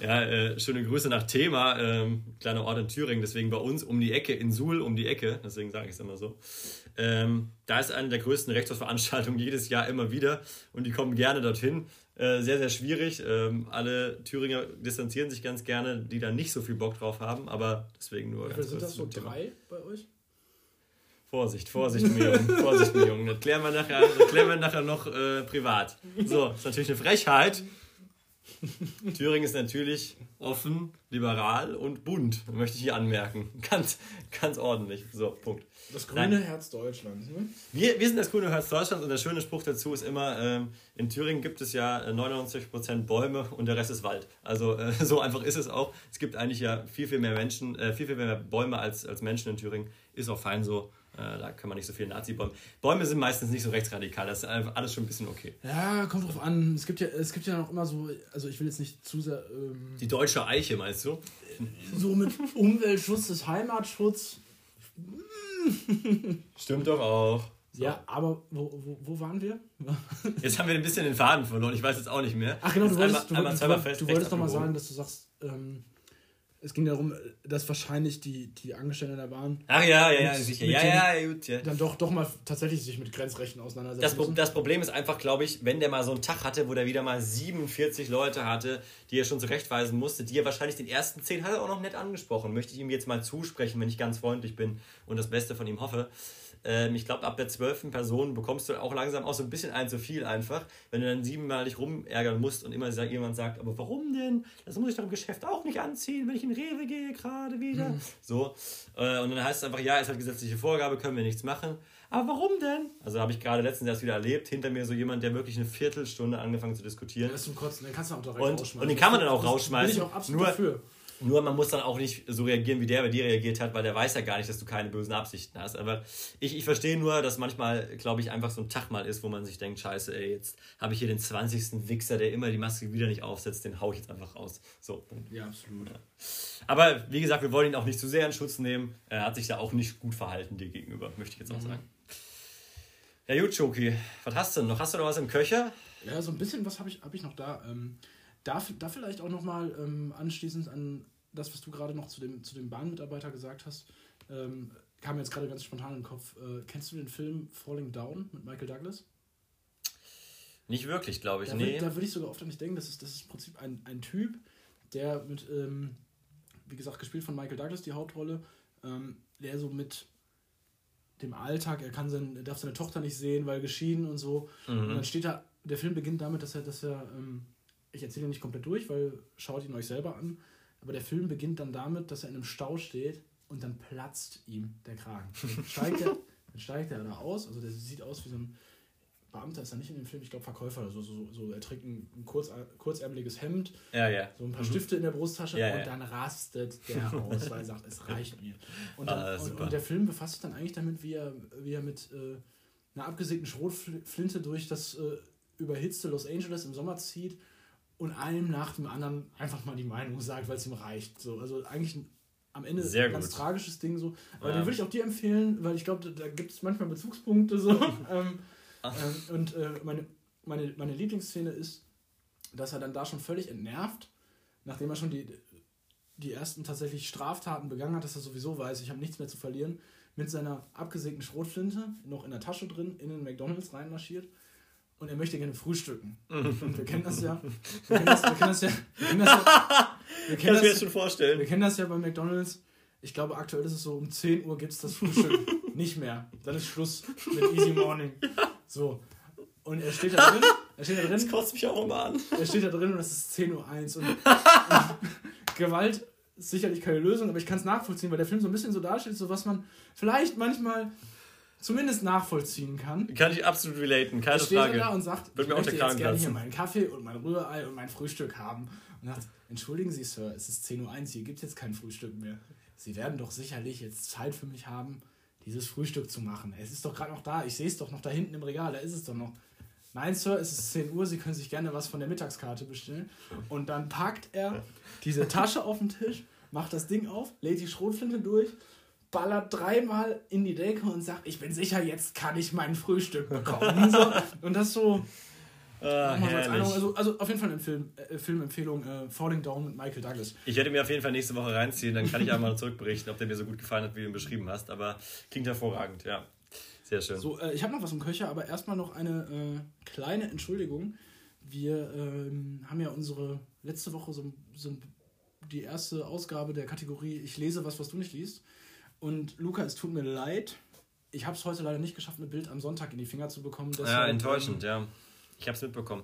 Ja, äh, schöne Grüße nach Thema, ähm, kleiner Ort in Thüringen, deswegen bei uns um die Ecke, in Suhl um die Ecke, deswegen sage ich es immer so. Ähm, da ist eine der größten Rechtsveranstaltungen jedes Jahr immer wieder und die kommen gerne dorthin. Äh, sehr, sehr schwierig. Ähm, alle Thüringer distanzieren sich ganz gerne, die da nicht so viel Bock drauf haben, aber deswegen nur. Wie sind das so drei bei euch? Vorsicht, Vorsicht, mir Jungen, Vorsicht, mir Jungen. Das klären wir nachher, das klären wir nachher noch äh, privat. So, ist natürlich eine Frechheit. Thüringen ist natürlich offen, liberal und bunt, möchte ich hier anmerken. Ganz, ganz ordentlich. So, Punkt. Das grüne Nein. Herz Deutschlands. Ne? Wir, wir sind das grüne Herz Deutschlands und der schöne Spruch dazu ist immer, ähm, in Thüringen gibt es ja 99% Bäume und der Rest ist Wald. Also äh, *laughs* so einfach ist es auch. Es gibt eigentlich ja viel, viel mehr Menschen, äh, viel, viel mehr Bäume als, als Menschen in Thüringen. Ist auch fein so. Äh, da kann man nicht so viel Nazi-Bäume. Bäume sind meistens nicht so rechtsradikal, das ist alles schon ein bisschen okay. Ja, kommt drauf an. Es gibt ja, es gibt ja noch immer so, also ich will jetzt nicht zu sehr. Ähm, Die deutsche Eiche, meinst du? So mit Umweltschutz, des Heimatschutz. *laughs* Stimmt doch auch. So. Ja, aber wo, wo, wo waren wir? *laughs* *laughs* jetzt haben wir ein bisschen den Faden verloren, ich weiß jetzt auch nicht mehr. Ach genau, du wolltest, einmal, du, einmal du, du wolltest doch mal sagen, dass du sagst, ähm, es ging darum, dass wahrscheinlich die, die Angestellten der Bahn. Ach ja, ja, ja, sicher. Ja, ja, gut, ja. Dann doch, doch mal tatsächlich sich mit Grenzrechten auseinandersetzen. Das, das Problem ist einfach, glaube ich, wenn der mal so einen Tag hatte, wo der wieder mal 47 Leute hatte, die er schon zurechtweisen musste, die er wahrscheinlich den ersten 10 hat er auch noch nett angesprochen. Möchte ich ihm jetzt mal zusprechen, wenn ich ganz freundlich bin und das Beste von ihm hoffe. Ähm, ich glaube, ab der zwölften Person bekommst du auch langsam auch so ein bisschen ein zu viel einfach, wenn du dann siebenmal dich rumärgern musst und immer jemand sagt, aber warum denn? Das muss ich doch im Geschäft auch nicht anziehen, wenn ich in Rewe gehe gerade wieder. Mhm. So. Äh, und dann heißt es einfach, ja, es hat gesetzliche Vorgabe, können wir nichts machen. Aber warum denn? Also habe ich gerade letztens erst wieder erlebt, hinter mir so jemand, der wirklich eine Viertelstunde angefangen zu diskutieren. Das ist zum Kotzen, den kannst du auch direkt und, rausschmeißen. Und den kann man dann auch rausschmeißen. Bin ich auch absolut Nur, dafür. Nur man muss dann auch nicht so reagieren, wie der bei dir reagiert hat, weil der weiß ja gar nicht, dass du keine bösen Absichten hast. Aber ich, ich verstehe nur, dass manchmal, glaube ich, einfach so ein Tag mal ist, wo man sich denkt, scheiße, ey, jetzt habe ich hier den 20. Wichser, der immer die Maske wieder nicht aufsetzt, den haue ich jetzt einfach raus. So. Ja, absolut. Aber wie gesagt, wir wollen ihn auch nicht zu sehr in Schutz nehmen. Er hat sich da auch nicht gut verhalten dir gegenüber, möchte ich jetzt auch mhm. sagen. Ja, gut, Schoki, was hast du denn noch? Hast du noch was im Köcher? Ja, so ein bisschen was habe ich, hab ich noch da. Ähm, da, da vielleicht auch nochmal ähm, anschließend an das, was du gerade noch zu dem, zu dem Bahnmitarbeiter gesagt hast, ähm, kam mir jetzt gerade ganz spontan in den Kopf. Äh, kennst du den Film Falling Down mit Michael Douglas? Nicht wirklich, glaube ich. Da, nee. da würde ich sogar oft an nicht denken, das ist, das ist im Prinzip ein, ein Typ, der mit, ähm, wie gesagt, gespielt von Michael Douglas, die Hauptrolle, ähm, der so mit dem Alltag, er kann sein, er darf seine Tochter nicht sehen, weil geschieden und so. Mhm. Und dann steht da, der Film beginnt damit, dass er, dass er ähm, ich erzähle nicht komplett durch, weil schaut ihn euch selber an. Aber der Film beginnt dann damit, dass er in einem Stau steht und dann platzt ihm der Kragen. Dann steigt er, *laughs* dann steigt er da aus, also der sieht aus wie so ein Beamter ist er nicht in dem Film, ich glaube Verkäufer oder so, so, so. Er trägt ein, ein kurz, kurzärmeliges Hemd, ja, ja. so ein paar mhm. Stifte in der Brusttasche ja, und dann rastet der aus, weil er sagt, es reicht mir. Und, dann, ah, und, und, der Film befasst sich dann eigentlich damit, wie er, wie er mit äh, einer abgesägten Schrotflinte durch das äh, überhitzte Los Angeles im Sommer zieht und einem nach dem anderen einfach mal die Meinung sagt, weil es ihm reicht. So, also eigentlich ein, am Ende Sehr ein ganz gut. tragisches Ding so. Aber ja. den würde ich auch dir empfehlen, weil ich glaube, da, da gibt es manchmal Bezugspunkte so. *laughs* ähm, ähm, und äh, meine, meine, meine Lieblingsszene ist, dass er dann da schon völlig entnervt, nachdem er schon die, die ersten tatsächlich Straftaten begangen hat, dass er sowieso weiß, ich habe nichts mehr zu verlieren, mit seiner abgesägten Schrotflinte noch in der Tasche drin in den McDonalds reinmarschiert und er möchte gerne frühstücken. *laughs* Wir kennen das ja. Wir kennen das, wir kennen das ja. Wir kennen das ja. *laughs* Wir kennen das, mir jetzt schon vorstellen. Wir kennen das ja bei McDonalds. Ich glaube, aktuell ist es so, um 10 Uhr gibt es das Frühstück *laughs* nicht mehr. Dann ist Schluss mit Easy Morning. So. Und er steht da drin. Er steht da drin. Das kotzt mich auch immer an. Er steht da drin und es ist 10.01 Uhr. Und, und Gewalt ist sicherlich keine Lösung, aber ich kann es nachvollziehen, weil der Film so ein bisschen so darstellt, so was man vielleicht manchmal zumindest nachvollziehen kann. Kann ich absolut relaten, keine steht Frage. da und sagt, Wird ich mir möchte jetzt gerne hier meinen Kaffee und mein Rührei und mein Frühstück haben. Und sagt, entschuldigen Sie, Sir, es ist 10.01 Uhr, hier gibt es jetzt kein Frühstück mehr. Sie werden doch sicherlich jetzt Zeit für mich haben, dieses Frühstück zu machen. Es ist doch gerade noch da, ich sehe es doch noch da hinten im Regal, da ist es doch noch. Nein, Sir, es ist 10 Uhr, Sie können sich gerne was von der Mittagskarte bestellen. Und dann packt er diese Tasche auf den Tisch, macht das Ding auf, lädt die Schrotflinte durch ballert dreimal in die Decke und sagt, ich bin sicher, jetzt kann ich mein Frühstück bekommen. so, *laughs* und das so. Ah, so also, also auf jeden Fall eine Film, äh, Filmempfehlung, äh, Falling Down mit Michael Douglas. Ich werde mir auf jeden Fall nächste Woche reinziehen, dann kann ich einmal *laughs* zurückberichten, ob der mir so gut gefallen hat, wie du ihn beschrieben hast. Aber klingt hervorragend, ja. Sehr schön. So, äh, ich habe noch was im Köcher, aber erstmal noch eine äh, kleine Entschuldigung. Wir ähm, haben ja unsere letzte Woche so, so die erste Ausgabe der Kategorie Ich lese was, was du nicht liest. Und Luca, es tut mir leid. Ich habe es heute leider nicht geschafft, ein Bild am Sonntag in die Finger zu bekommen. Deshalb, ja, enttäuschend, ähm, ja. Ich habe es mitbekommen.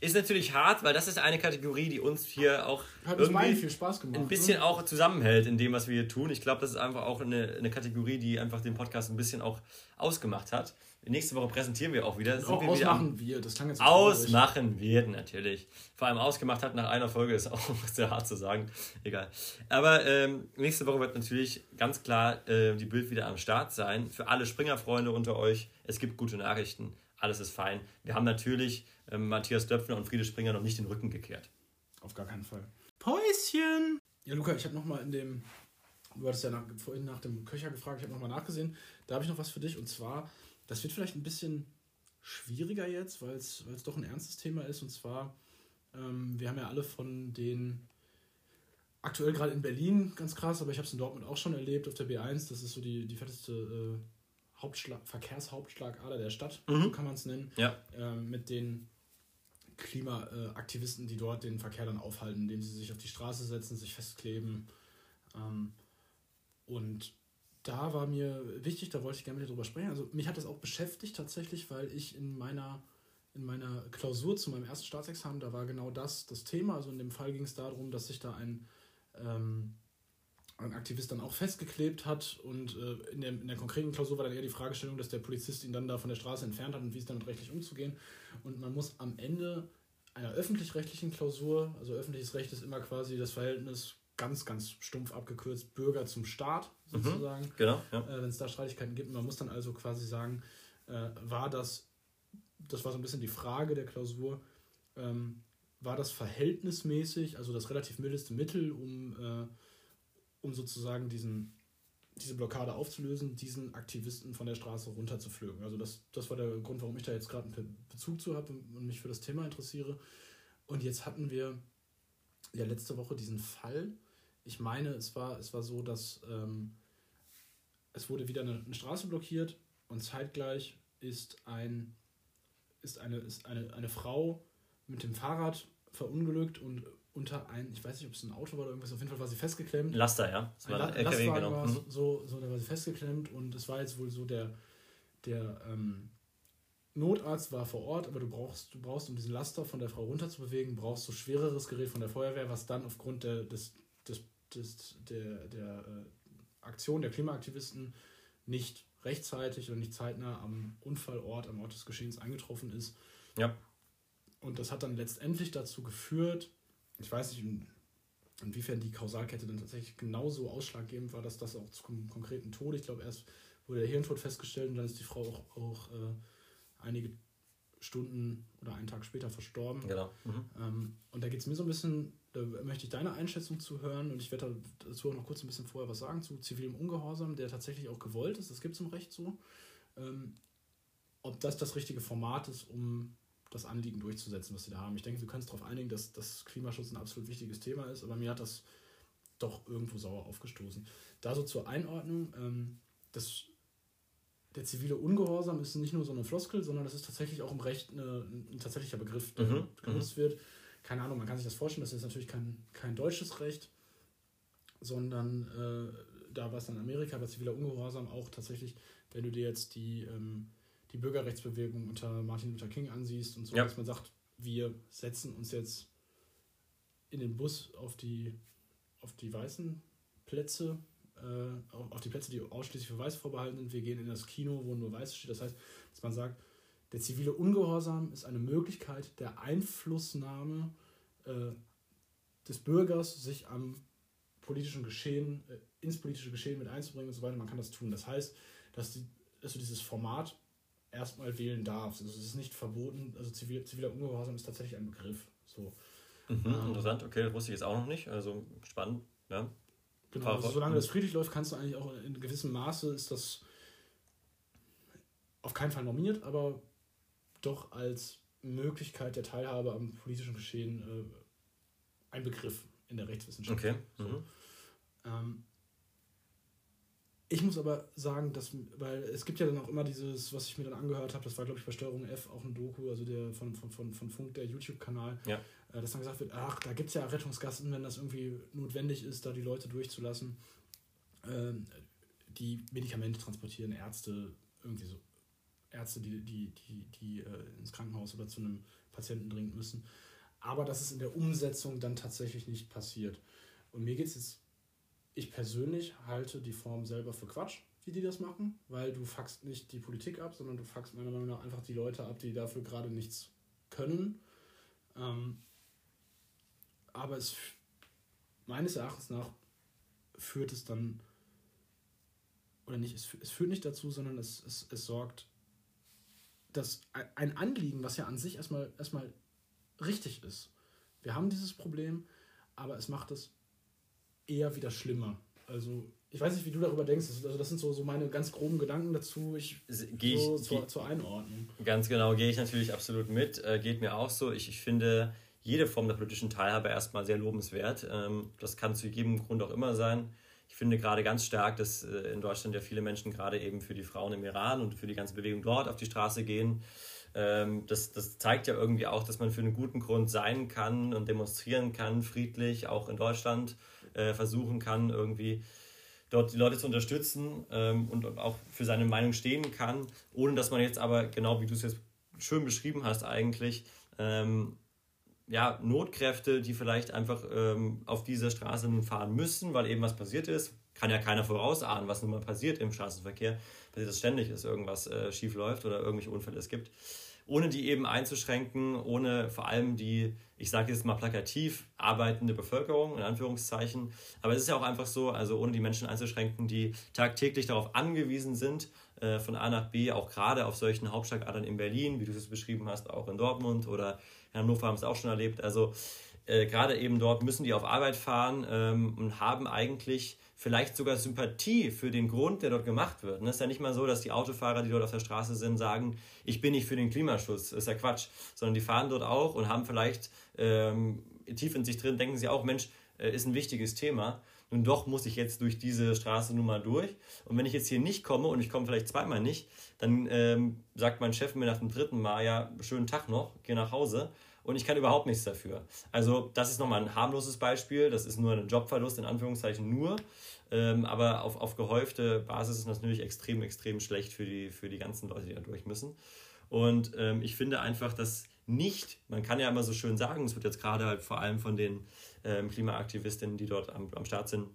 Ist natürlich hart, weil das ist eine Kategorie, die uns hier auch Hat irgendwie viel Spaß gemacht, ein bisschen ne? auch zusammenhält in dem, was wir hier tun. Ich glaube, das ist einfach auch eine, eine Kategorie, die einfach den Podcast ein bisschen auch ausgemacht hat. Nächste Woche präsentieren wir auch wieder. Auch wir ausmachen wieder wir, das klang jetzt so Ausmachen wird natürlich. Vor allem ausgemacht hat nach einer Folge ist auch *laughs* sehr hart zu sagen. Egal. Aber ähm, nächste Woche wird natürlich ganz klar äh, die Bild wieder am Start sein. Für alle Springer-Freunde unter euch. Es gibt gute Nachrichten. Alles ist fein. Wir haben natürlich äh, Matthias Döpfner und Friede Springer noch nicht den Rücken gekehrt. Auf gar keinen Fall. Päuschen! Ja, Luca, ich habe nochmal in dem. Du hattest ja nach, vorhin nach dem Köcher gefragt, ich habe nochmal nachgesehen. Da habe ich noch was für dich und zwar das wird vielleicht ein bisschen schwieriger jetzt, weil es doch ein ernstes Thema ist. Und zwar, ähm, wir haben ja alle von den, aktuell gerade in Berlin ganz krass, aber ich habe es in Dortmund auch schon erlebt, auf der B1, das ist so die, die fetteste äh, Hauptschlag, Verkehrshauptschlagader der Stadt, mhm. so kann man es nennen, ja. äh, mit den Klimaaktivisten, die dort den Verkehr dann aufhalten, indem sie sich auf die Straße setzen, sich festkleben. Ähm, und da war mir wichtig, da wollte ich gerne mit dir drüber sprechen. Also mich hat das auch beschäftigt tatsächlich, weil ich in meiner, in meiner Klausur zu meinem ersten Staatsexamen, da war genau das das Thema. Also in dem Fall ging es darum, dass sich da ein, ähm, ein Aktivist dann auch festgeklebt hat und äh, in, der, in der konkreten Klausur war dann eher die Fragestellung, dass der Polizist ihn dann da von der Straße entfernt hat und wie es damit rechtlich umzugehen. Und man muss am Ende einer öffentlich-rechtlichen Klausur, also öffentliches Recht ist immer quasi das Verhältnis ganz, ganz stumpf abgekürzt Bürger zum Staat. Sozusagen. Mhm, genau. Ja. Äh, Wenn es da Streitigkeiten gibt. Man muss dann also quasi sagen, äh, war das, das war so ein bisschen die Frage der Klausur, ähm, war das verhältnismäßig, also das relativ mildeste Mittel, um, äh, um sozusagen diesen, diese Blockade aufzulösen, diesen Aktivisten von der Straße runterzuflügen. Also das, das war der Grund, warum ich da jetzt gerade einen Bezug zu habe und mich für das Thema interessiere. Und jetzt hatten wir ja letzte Woche diesen Fall, ich meine, es war, es war so, dass ähm, es wurde wieder eine, eine, Straße blockiert und zeitgleich ist, ein, ist, eine, ist eine, eine Frau mit dem Fahrrad verunglückt und unter ein, ich weiß nicht, ob es ein Auto war oder irgendwas, auf jeden Fall war sie festgeklemmt. Laster, ja. Das war ein LKW, genau. War mhm. so, so, da war sie festgeklemmt und es war jetzt wohl so der, der ähm, Notarzt war vor Ort, aber du brauchst, du brauchst, um diesen Laster von der Frau runterzubewegen, brauchst du schwereres Gerät von der Feuerwehr, was dann aufgrund der, des, des des, der, der äh, Aktion der Klimaaktivisten nicht rechtzeitig und nicht zeitnah am Unfallort, am Ort des Geschehens eingetroffen ist. Ja. Und das hat dann letztendlich dazu geführt, ich weiß nicht, inwiefern die Kausalkette dann tatsächlich genauso ausschlaggebend war, dass das auch zum konkreten Tod, ich glaube, erst wurde der Hirntod festgestellt und dann ist die Frau auch, auch äh, einige Stunden oder einen Tag später verstorben. Genau. Mhm. Ähm, und da geht es mir so ein bisschen, da möchte ich deine Einschätzung zu hören und ich werde dazu auch noch kurz ein bisschen vorher was sagen zu zivilem Ungehorsam, der tatsächlich auch gewollt ist, das gibt es im Recht so. Ähm, ob das das richtige Format ist, um das Anliegen durchzusetzen, was sie da haben. Ich denke, wir können uns darauf einigen, dass das Klimaschutz ein absolut wichtiges Thema ist, aber mir hat das doch irgendwo sauer aufgestoßen. Da so zur Einordnung, ähm, das der zivile Ungehorsam ist nicht nur so eine Floskel, sondern das ist tatsächlich auch im Recht eine, ein tatsächlicher Begriff, der mhm. genutzt mhm. wird. Keine Ahnung, man kann sich das vorstellen, das ist natürlich kein, kein deutsches Recht, sondern äh, da war es dann in Amerika bei ziviler Ungehorsam auch tatsächlich, wenn du dir jetzt die, ähm, die Bürgerrechtsbewegung unter Martin Luther King ansiehst und so, ja. dass man sagt, wir setzen uns jetzt in den Bus auf die, auf die weißen Plätze äh, auf die Plätze, die ausschließlich für Weiß vorbehalten sind. Wir gehen in das Kino, wo nur Weiß steht. Das heißt, dass man sagt, der zivile Ungehorsam ist eine Möglichkeit der Einflussnahme äh, des Bürgers, sich am politischen Geschehen, äh, ins politische Geschehen mit einzubringen und so weiter. Man kann das tun. Das heißt, dass, die, dass du dieses Format erstmal wählen darfst. Also es ist nicht verboten, also zivil, ziviler Ungehorsam ist tatsächlich ein Begriff. So. Mhm, ähm, interessant, okay, das wusste ich jetzt auch noch nicht. Also spannend, ja. Genau, also solange das friedlich läuft, kannst du eigentlich auch in gewissem Maße ist das auf keinen Fall normiert, aber doch als Möglichkeit der Teilhabe am politischen Geschehen äh, ein Begriff in der Rechtswissenschaft. Okay. Mhm. So. Ähm, ich muss aber sagen, dass, weil es gibt ja dann auch immer dieses, was ich mir dann angehört habe, das war glaube ich bei Steuerung F auch ein Doku, also der von, von, von, von Funk, der YouTube-Kanal, ja. Äh, dass dann gesagt wird, ach, da gibt es ja Rettungsgassen, wenn das irgendwie notwendig ist, da die Leute durchzulassen, äh, die Medikamente transportieren, Ärzte, irgendwie so. Ärzte, die, die, die, die äh, ins Krankenhaus oder zu einem Patienten dringend müssen. Aber dass es in der Umsetzung dann tatsächlich nicht passiert. Und mir geht es jetzt ich persönlich halte die Form selber für Quatsch, wie die das machen, weil du fuckst nicht die Politik ab, sondern du fuckst meiner Meinung nach einfach die Leute ab, die dafür gerade nichts können. Ähm, aber es meines Erachtens nach führt es dann, oder nicht, es, es führt nicht dazu, sondern es, es, es sorgt, dass ein Anliegen, was ja an sich erstmal, erstmal richtig ist. Wir haben dieses Problem, aber es macht es eher wieder schlimmer. Also ich weiß nicht, wie du darüber denkst. Also das sind so, so meine ganz groben Gedanken dazu. Ich, geh so ich, zur, zur Einordnung. Ganz genau, gehe ich natürlich absolut mit. Äh, geht mir auch so. Ich, ich finde jede Form der politischen Teilhabe erstmal sehr lobenswert. Ähm, das kann zu jedem Grund auch immer sein. Ich finde gerade ganz stark, dass äh, in Deutschland ja viele Menschen gerade eben für die Frauen im Iran und für die ganze Bewegung dort auf die Straße gehen. Ähm, das, das zeigt ja irgendwie auch, dass man für einen guten Grund sein kann und demonstrieren kann, friedlich, auch in Deutschland äh, versuchen kann, irgendwie dort die Leute zu unterstützen ähm, und, auch für seine Meinung stehen kann, ohne dass man jetzt aber, genau wie du es jetzt schön beschrieben hast, eigentlich, ähm, ja, Notkräfte, die vielleicht einfach ähm, auf dieser Straße nun fahren müssen, weil eben was passiert ist, kann ja keiner vorausahnen, was nun mal passiert im Straßenverkehr, passiert das ständig ist, irgendwas äh, schief läuft oder irgendwelche Unfälle es gibt ohne die eben einzuschränken, ohne vor allem die, ich sage jetzt mal plakativ, arbeitende Bevölkerung, in Anführungszeichen. Aber es ist ja auch einfach so, also ohne die Menschen einzuschränken, die tagtäglich darauf angewiesen sind, äh, von A nach B, auch gerade auf solchen Hauptstadtadern in Berlin, wie du es beschrieben hast, auch in Dortmund oder in Hannover haben es auch schon erlebt. Also äh, gerade eben dort müssen die auf Arbeit fahren ähm, und haben eigentlich vielleicht sogar Sympathie für den Grund, der dort gemacht wird. Es ist ja nicht mal so, dass die Autofahrer, die dort auf der Straße sind, sagen, ich bin nicht für den Klimaschutz. Das ist ja Quatsch. Sondern die fahren dort auch und haben vielleicht ähm, tief in sich drin, denken sie auch, Mensch, äh, ist ein wichtiges Thema. Nun doch muss ich jetzt durch diese Straße nun mal durch. Und wenn ich jetzt hier nicht komme und ich komme vielleicht zweimal nicht, dann ähm, sagt mein Chef mir nach dem dritten Mal, ja, schönen Tag noch, geh nach Hause und ich kann überhaupt nichts dafür. Also das ist nochmal ein harmloses Beispiel, das ist nur ein Jobverlust in Anführungszeichen nur, ähm, aber auf, auf gehäufte Basis ist das natürlich extrem, extrem schlecht für die, für die ganzen Leute, die da durch müssen. Und ähm, ich finde einfach, dass nicht, man kann ja immer so schön sagen, es wird jetzt gerade halt vor allem von den ähm, Klimaaktivistinnen, die dort am, am Start sind,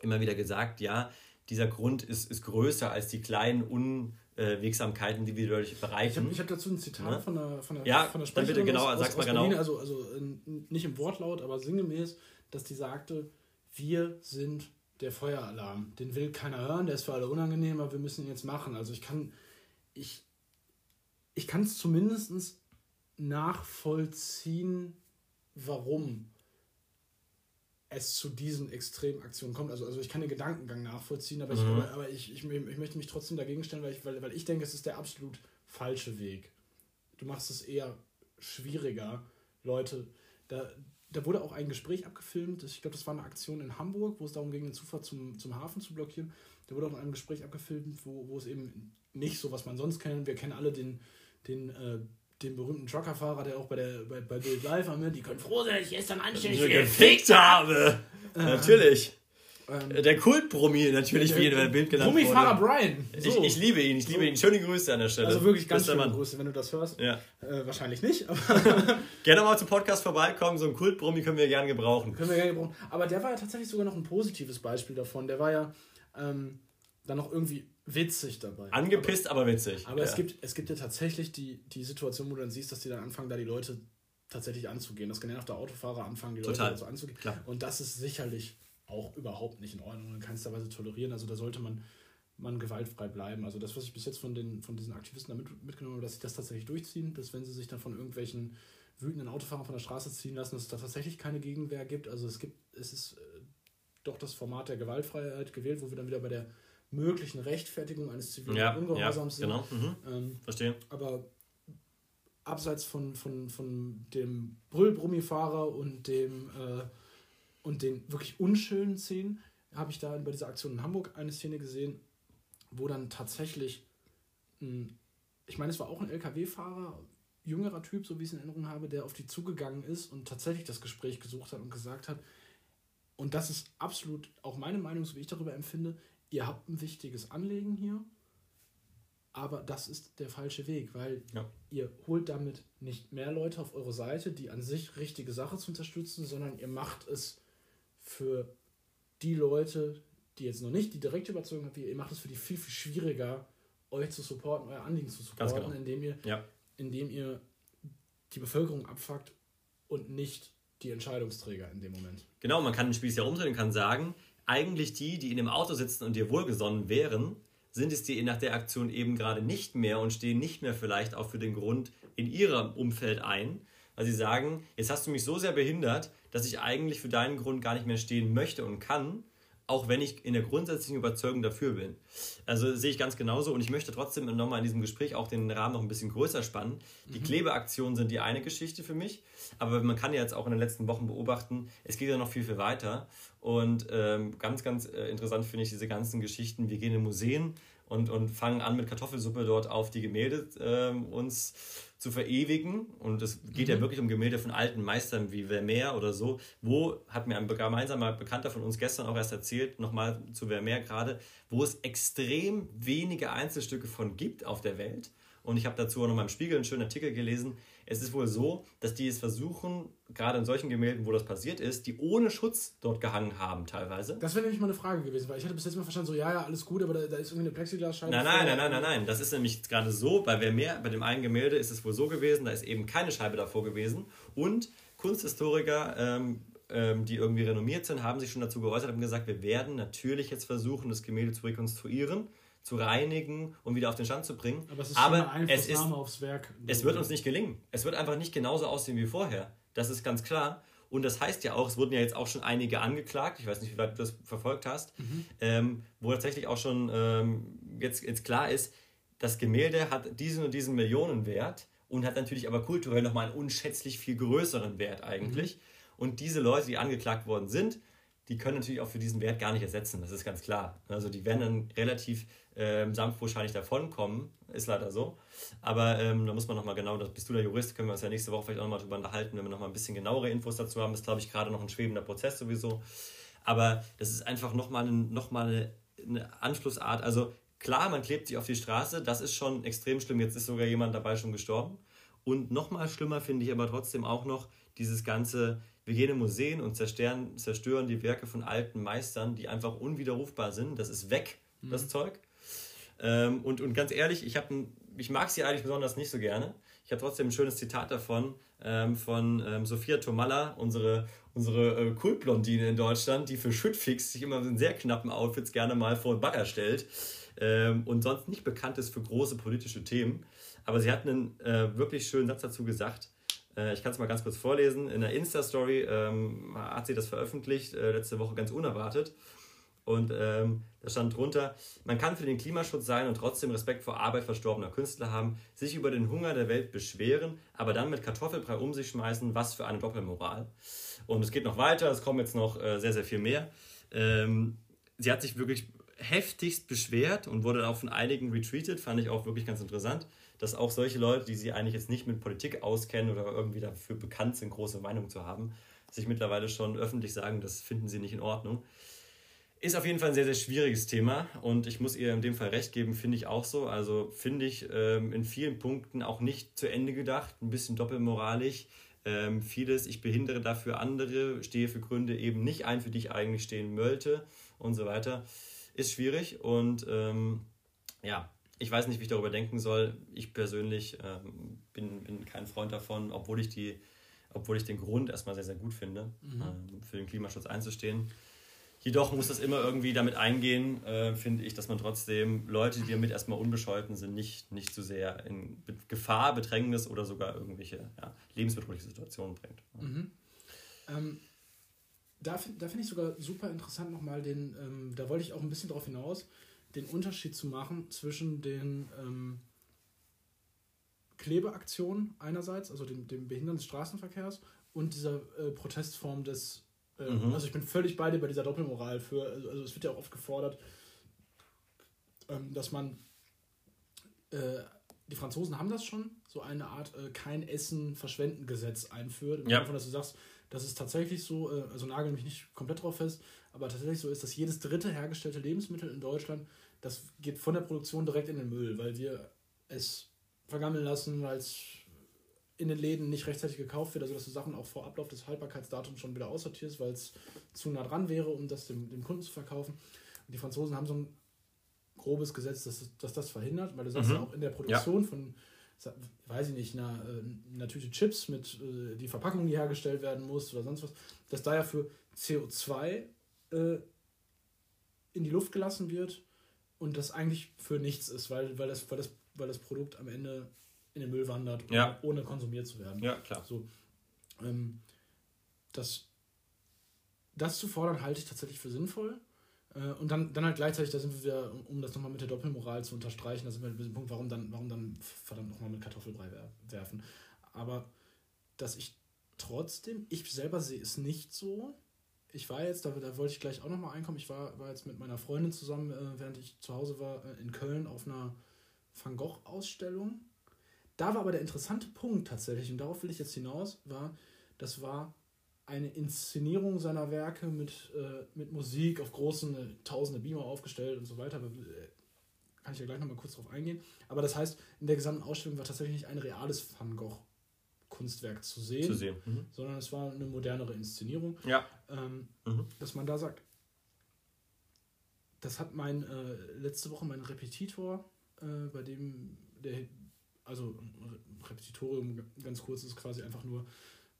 immer wieder gesagt, ja, dieser Grund ist, ist größer als die kleinen Unwegsamkeiten, die wir dadurch bereichen. Ich habe hab dazu ein Zitat Ne? von der, von der, Ja, von der dann bitte Sprecherin genau, aus, sag's aus, mal genau. Berlin, also, also in, nicht im Wortlaut, aber sinngemäß, dass die sagte, wir sind der Feueralarm. Den will keiner hören, der ist für alle unangenehm, aber wir müssen ihn jetzt machen. Also ich kann, ich, ich kann es zumindest nachvollziehen, warum es zu diesen Extremaktionen kommt. Also, also ich kann den Gedankengang nachvollziehen, aber, ich, Mhm. aber, aber ich, ich, ich möchte mich trotzdem dagegen stellen, weil ich, weil, weil ich denke, es ist der absolut falsche Weg. Du machst es eher schwieriger, Leute. Da, da wurde auch ein Gespräch abgefilmt. Ich glaube, das war eine Aktion in Hamburg, wo es darum ging, den Zufahrt zum, zum Hafen zu blockieren. Da wurde auch ein Gespräch abgefilmt, wo, wo es eben nicht so, was man sonst kennt. Wir kennen alle den, den, äh, den berühmten Truckerfahrer, der auch bei der bei, bei Bild Live Ende, die können froh sein, dass ich gestern anständig ich gefickt habe. Natürlich. Ähm, Der Kultbrummi natürlich, wie in der Bild genannt wurde. Brian. Ich, So. ich liebe ihn, ich liebe So. ihn. Schöne Grüße an der Stelle. also wirklich ganz schöne Mann. Grüße, wenn du das hörst. Ja. Äh, wahrscheinlich nicht, *laughs* Gerne mal zum Podcast vorbeikommen, so ein Kultbrummi können wir gerne gebrauchen. Können wir gerne gebrauchen. Aber der war ja tatsächlich sogar noch ein positives Beispiel davon. Der war ja ähm, dann noch irgendwie witzig dabei. Angepisst, aber, witzig. Aber, aber ja. es, gibt, es gibt ja tatsächlich die, die Situation, wo du dann siehst, dass die dann anfangen, da die Leute tatsächlich anzugehen. Das genervte Autofahrer anfangen, die Total. Leute dazu anzugehen. Klar. Und das ist sicherlich auch überhaupt nicht in Ordnung und in keinster Weise tolerieren. Also da sollte man, man gewaltfrei bleiben. Also das, was ich bis jetzt von, den, von diesen Aktivisten da mit, mitgenommen habe, dass sie das tatsächlich durchziehen, dass wenn sie sich dann von irgendwelchen wütenden Autofahrern von der Straße ziehen lassen, dass es da tatsächlich keine Gegenwehr gibt. Also es gibt, es ist äh, doch das Format der Gewaltfreiheit gewählt, wo wir dann wieder bei der möglichen Rechtfertigung eines zivilen ja, ja, Ungehorsams sind. genau. Mhm. Ähm, Verstehe. aber abseits von, von, von dem Brüllbrummifahrer und dem äh, und den wirklich unschönen Szenen habe ich da bei dieser Aktion in Hamburg eine Szene gesehen, wo dann tatsächlich ein, ich meine, es war auch ein LKW-Fahrer, jüngerer Typ, so wie ich es in Erinnerung habe, der auf die zugegangen ist und tatsächlich das Gespräch gesucht hat und gesagt hat, und das ist absolut auch meine Meinung, so wie ich darüber empfinde, ihr habt ein wichtiges Anliegen hier, aber das ist der falsche Weg, weil Ja. ihr holt damit nicht mehr Leute auf eure Seite, die an sich richtige Sache zu unterstützen, sondern ihr macht es für die Leute, die jetzt noch nicht die direkte Überzeugung haben, wie ihr, macht es für die viel, viel schwieriger, euch zu supporten, euer Anliegen zu supporten, genau. indem ihr Ja. indem ihr die Bevölkerung abfuckt und nicht die Entscheidungsträger in dem Moment. Genau, man kann den Spieß ja umdrehen und kann sagen, eigentlich die, die in dem Auto sitzen und dir wohlgesonnen wären, sind es die nach der Aktion eben gerade nicht mehr und stehen nicht mehr vielleicht auch für den Grund in ihrem Umfeld ein, weil sie sagen, jetzt hast du mich so sehr behindert, dass ich eigentlich für deinen Grund gar nicht mehr stehen möchte und kann, auch wenn ich in der grundsätzlichen Überzeugung dafür bin. Also sehe ich ganz genauso und ich möchte trotzdem nochmal in diesem Gespräch auch den Rahmen noch ein bisschen größer spannen. Die Klebeaktionen sind die eine Geschichte für mich, aber man kann ja jetzt auch in den letzten Wochen beobachten, es geht ja noch viel, viel weiter und ähm, ganz, ganz äh, interessant finde ich diese ganzen Geschichten. Wir gehen in Museen und, und fangen an mit Kartoffelsuppe dort auf die Gemälde ähm, uns zu verewigen. Und es geht ja wirklich um Gemälde von alten Meistern wie Vermeer oder so. Wo, hat mir ein gemeinsamer Bekannter von uns gestern auch erst erzählt, nochmal zu Vermeer gerade, wo es extrem wenige Einzelstücke von gibt auf der Welt. Und ich habe dazu auch noch mal im Spiegel einen schönen Artikel gelesen. Es ist wohl so, dass die es versuchen, gerade in solchen Gemälden, wo das passiert ist, die ohne Schutz dort gehangen haben teilweise. Das wäre nämlich mal eine Frage gewesen, weil ich hatte bis jetzt mal verstanden, so ja, ja, alles gut, aber da, da ist irgendwie eine Plexiglasscheibe. Nein, nein, nein, nein, nein, nein. Das ist nämlich gerade so, bei Vermeer, bei dem einen Gemälde ist es wohl so gewesen, da ist eben keine Scheibe davor gewesen. Und Kunsthistoriker, ähm, ähm, die irgendwie renommiert sind, haben sich schon dazu geäußert und gesagt, wir werden natürlich jetzt versuchen, das Gemälde zu rekonstruieren, zu reinigen und wieder auf den Stand zu bringen. Aber es ist Aber eine es ist Einflussnahme aufs Werk. es wird uns nicht gelingen. Es wird einfach nicht genauso aussehen wie vorher. Das ist ganz klar. Und das heißt ja auch, es wurden ja jetzt auch schon einige angeklagt, ich weiß nicht, wie weit du das verfolgt hast, ähm, wo tatsächlich auch schon ähm, jetzt, jetzt klar ist, das Gemälde hat diesen und diesen Millionenwert und hat natürlich aber kulturell nochmal einen unschätzlich viel größeren Wert eigentlich. Und diese Leute, die angeklagt worden sind, die können natürlich auch für diesen Wert gar nicht ersetzen, das ist ganz klar. Also die werden dann relativ ähm, sanft wahrscheinlich davonkommen, ist leider so. Aber ähm, da muss man nochmal genau, da bist du der Jurist, können wir uns ja nächste Woche vielleicht auch nochmal drüber unterhalten, wenn wir nochmal ein bisschen genauere Infos dazu haben. Das ist, glaube ich, gerade noch ein schwebender Prozess sowieso. Aber das ist einfach nochmal noch mal eine, eine Anschlussart. Also klar, man klebt sich auf die Straße, das ist schon extrem schlimm. Jetzt ist sogar jemand dabei schon gestorben. Und nochmal schlimmer finde ich aber trotzdem auch noch dieses ganze, wir gehen in Museen und zerstören, zerstören die Werke von alten Meistern, die einfach unwiderrufbar sind. Das ist weg, mhm. das Zeug. Ähm, und, und ganz ehrlich, ich, ich mag sie eigentlich besonders nicht so gerne. Ich habe trotzdem ein schönes Zitat davon ähm, von ähm, Sophia Tomalla, unsere, unsere äh, Kultblondine in Deutschland, die für Schüttfix sich immer in sehr knappen Outfits gerne mal vor den Bagger stellt ähm, und sonst nicht bekannt ist für große politische Themen. Aber sie hat einen äh, wirklich schönen Satz dazu gesagt. Äh, ich kann es mal ganz kurz vorlesen. In der Insta-Story ähm, hat sie das veröffentlicht, äh, letzte Woche ganz unerwartet. Und ähm, da stand drunter, man kann für den Klimaschutz sein und trotzdem Respekt vor Arbeit verstorbener Künstler haben, sich über den Hunger der Welt beschweren, aber dann mit Kartoffelbrei um sich schmeißen, was für eine Doppelmoral. Und es geht noch weiter, es kommen jetzt noch äh, sehr, sehr viel mehr. Ähm, sie hat sich wirklich heftigst beschwert und wurde auch von einigen retweetet, fand ich auch wirklich ganz interessant, dass auch solche Leute, die sie eigentlich jetzt nicht mit Politik auskennen oder irgendwie dafür bekannt sind, große Meinung zu haben, sich mittlerweile schon öffentlich sagen, das finden sie nicht in Ordnung. Ist auf jeden Fall ein sehr, sehr schwieriges Thema und ich muss ihr in dem Fall recht geben, finde ich auch so. Also finde ich ähm, in vielen Punkten auch nicht zu Ende gedacht, ein bisschen doppelmoralisch. Ähm, vieles, ich behindere dafür andere, stehe für Gründe eben nicht ein, für die ich eigentlich stehen wollte und so weiter. Ist schwierig und ähm, ja, ich weiß nicht, wie ich darüber denken soll. Ich persönlich ähm, bin, bin kein Freund davon, obwohl ich, die, obwohl ich den Grund erstmal sehr, sehr gut finde, mhm. ähm, für den Klimaschutz einzustehen. Jedoch muss das immer irgendwie damit eingehen, äh, finde ich, dass man trotzdem Leute, die damit erstmal unbescholten sind, nicht, nicht zu sehr in Gefahr, Bedrängnis oder sogar irgendwelche ja, lebensbedrohliche Situationen bringt. Mhm. Ähm, da finde ich sogar super interessant nochmal den, ähm, da wollte ich auch ein bisschen darauf hinaus, den Unterschied zu machen zwischen den ähm, Klebeaktionen einerseits, also dem, dem Behindern des Straßenverkehrs und dieser äh, Protestform des mhm. Also ich bin völlig bei dir bei dieser Doppelmoral für, also, also es wird ja auch oft gefordert, ähm, dass man äh, die Franzosen haben das schon, so eine Art äh, kein Essen verschwenden Gesetz einführt. Ja. Davon, dass du sagst, dass es tatsächlich so, äh, also nagel mich nicht komplett drauf fest, aber tatsächlich so ist, dass jedes dritte hergestellte Lebensmittel in Deutschland, das geht von der Produktion direkt in den Müll, weil wir es vergammeln lassen, weil es in den Läden nicht rechtzeitig gekauft wird, also dass du Sachen auch vor Ablauf des Haltbarkeitsdatums schon wieder aussortierst, weil es zu nah dran wäre, um das dem, dem Kunden zu verkaufen. Und die Franzosen haben so ein grobes Gesetz, dass, dass das verhindert, weil du sagst mhm. ja auch in der Produktion ja. von, weiß ich nicht, einer, äh, einer Tüte Chips mit äh, die Verpackung, die hergestellt werden muss oder sonst was, dass da ja für CO2 äh, in die Luft gelassen wird und das eigentlich für nichts ist, weil, weil, das, weil, das, weil das Produkt am Ende in den Müll wandert, ja. ohne konsumiert zu werden. Ja, klar. So, ähm, das, das zu fordern, halte ich tatsächlich für sinnvoll. Äh, und dann, dann halt gleichzeitig, da sind wir wieder, um das nochmal mit der Doppelmoral zu unterstreichen, da sind wir mit dem Punkt, warum dann, warum dann verdammt nochmal mit Kartoffelbrei werfen. Aber dass ich trotzdem, ich selber sehe es nicht so. Ich war jetzt, da, da wollte ich gleich auch nochmal einkommen, ich war, war jetzt mit meiner Freundin zusammen, äh, während ich zu Hause war, äh, in Köln auf einer Van Gogh-Ausstellung da war aber der interessante Punkt tatsächlich, und darauf will ich jetzt hinaus, war, das war eine Inszenierung seiner Werke mit, äh, mit Musik auf großen, äh, tausende Beamer aufgestellt und so weiter. Äh, kann ich ja gleich nochmal kurz drauf eingehen. Aber das heißt, in der gesamten Ausstellung war tatsächlich nicht ein reales Van Gogh Kunstwerk zu sehen, zu sehen. Mhm. sondern es war eine modernere Inszenierung. Ja. Ähm, mhm. Dass man da sagt, das hat mein äh, letzte Woche mein Repetitor, äh, bei dem der also Repetitorium ganz kurz ist quasi einfach nur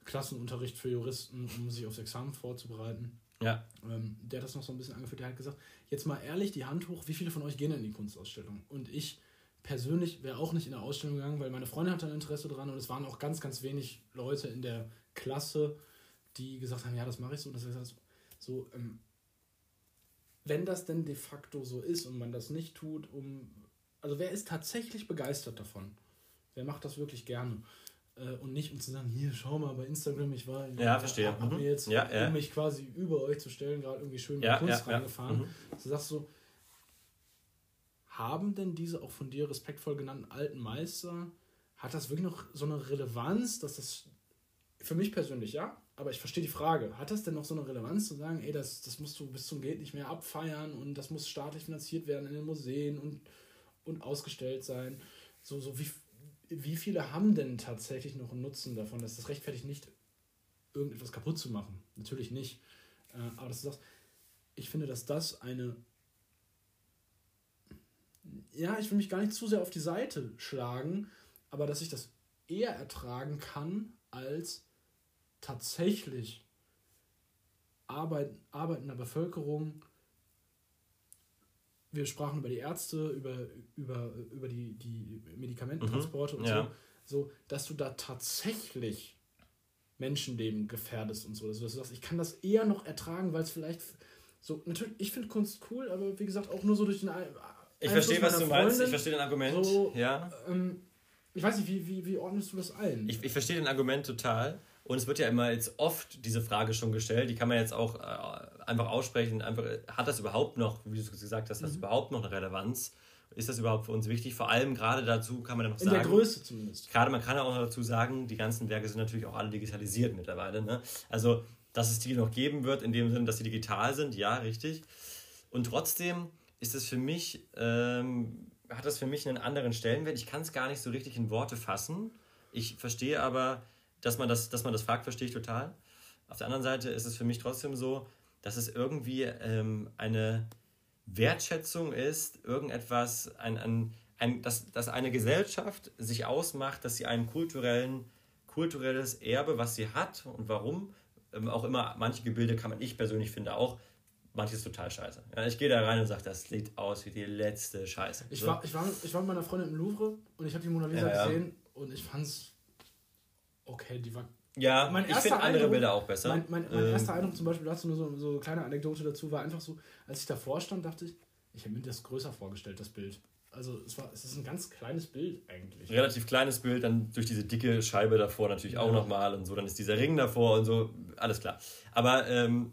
Klassenunterricht für Juristen, um sich aufs Examen vorzubereiten. Ja. Ähm, der hat das noch so ein bisschen angeführt. Der hat gesagt, jetzt mal ehrlich die Hand hoch, wie viele von euch gehen in die Kunstausstellung? Und ich persönlich wäre auch nicht in der Ausstellung gegangen, weil meine Freundin hatte ein Interesse dran und es waren auch ganz, ganz wenig Leute in der Klasse, die gesagt haben, ja, das mache ich so. Und das heißt, so, ähm, wenn das denn de facto so ist und man das nicht tut, um. Also wer ist tatsächlich begeistert davon? Wer macht das wirklich gerne? Äh, und nicht um zu sagen, hier, schau mal bei Instagram, ich war ja, verstehe. Hab, hab mhm. mir jetzt, ja, ja. um mich quasi über euch zu stellen, gerade irgendwie schön mit ja, Kunst ja, reingefahren. Mhm. Du sagst so, haben denn diese auch von dir respektvoll genannten alten Meister, hat das wirklich noch so eine Relevanz, dass das für mich persönlich ja, aber ich verstehe die Frage, hat das denn noch so eine Relevanz zu sagen, ey, das, das musst du bis zum Geht nicht mehr abfeiern und das muss staatlich finanziert werden in den Museen und, und ausgestellt sein? So, so wie, wie viele haben denn tatsächlich noch einen Nutzen davon, das rechtfertigt nicht irgendetwas kaputt zu machen. Natürlich nicht. Äh, aber dass du sagst, ich finde, dass das eine. Ja, ich will mich gar nicht zu sehr auf die Seite schlagen, aber dass ich das eher ertragen kann, als tatsächlich Arbeit, arbeitender Bevölkerung. Wir sprachen über die Ärzte, über, über, über die, die Medikamententransporte mhm, und ja. so, so, dass du da tatsächlich Menschenleben gefährdest und so. Dass du sagst, ich kann das eher noch ertragen, weil es vielleicht so, natürlich, ich finde Kunst cool, aber wie gesagt, auch nur so durch den. Ich verstehe, was du meinst, ich verstehe den Argument. So, ja. Ähm, ich weiß nicht, wie, wie, wie ordnest du das ein? Ich, ich verstehe den Argument total. Und es wird ja immer jetzt oft diese Frage schon gestellt, die kann man jetzt auch äh, einfach aussprechen. Einfach, hat das überhaupt noch, wie du es gesagt hast, mhm. das überhaupt noch eine Relevanz? Ist das überhaupt für uns wichtig? Vor allem gerade dazu kann man ja noch In sagen. In der Größe zumindest. Gerade man kann ja auch noch dazu sagen, die ganzen Werke sind natürlich auch alle digitalisiert mittlerweile. Ne? Also, dass es die noch geben wird, in dem Sinne, dass sie digital sind, ja, richtig. Und trotzdem ist es für mich, ähm, hat das für mich einen anderen Stellenwert. Ich kann es gar nicht so richtig in Worte fassen. Ich verstehe aber, dass man das, dass man das fragt, verstehe ich total. Auf der anderen Seite ist es für mich trotzdem so, dass es irgendwie ähm, eine Wertschätzung ist, irgendetwas, ein, ein, ein, dass, dass eine Gesellschaft sich ausmacht, dass sie ein kulturellen, kulturelles Erbe, was sie hat und warum, ähm, auch immer, manche Gebilde kann man, ich persönlich finde auch, manches total scheiße. Ja, ich gehe da rein und sage, das sieht aus wie die letzte Scheiße. Ich, so. war, ich, war, ich war mit meiner Freundin im Louvre und ich habe die Mona Lisa ja, gesehen und ich fand es okay, die war ja, mein ich finde andere Bilder auch besser. Mein, mein, mein ähm. erster Eindruck zum Beispiel, dazu nur so, so eine kleine Anekdote dazu, war einfach so, als ich davor stand, dachte ich, ich habe mir das größer vorgestellt, das Bild. Also es, war, es ist ein ganz kleines Bild eigentlich. Relativ kleines Bild, dann durch diese dicke Scheibe davor natürlich ja. auch nochmal und so, dann ist dieser Ring davor und so, alles klar. Aber ähm,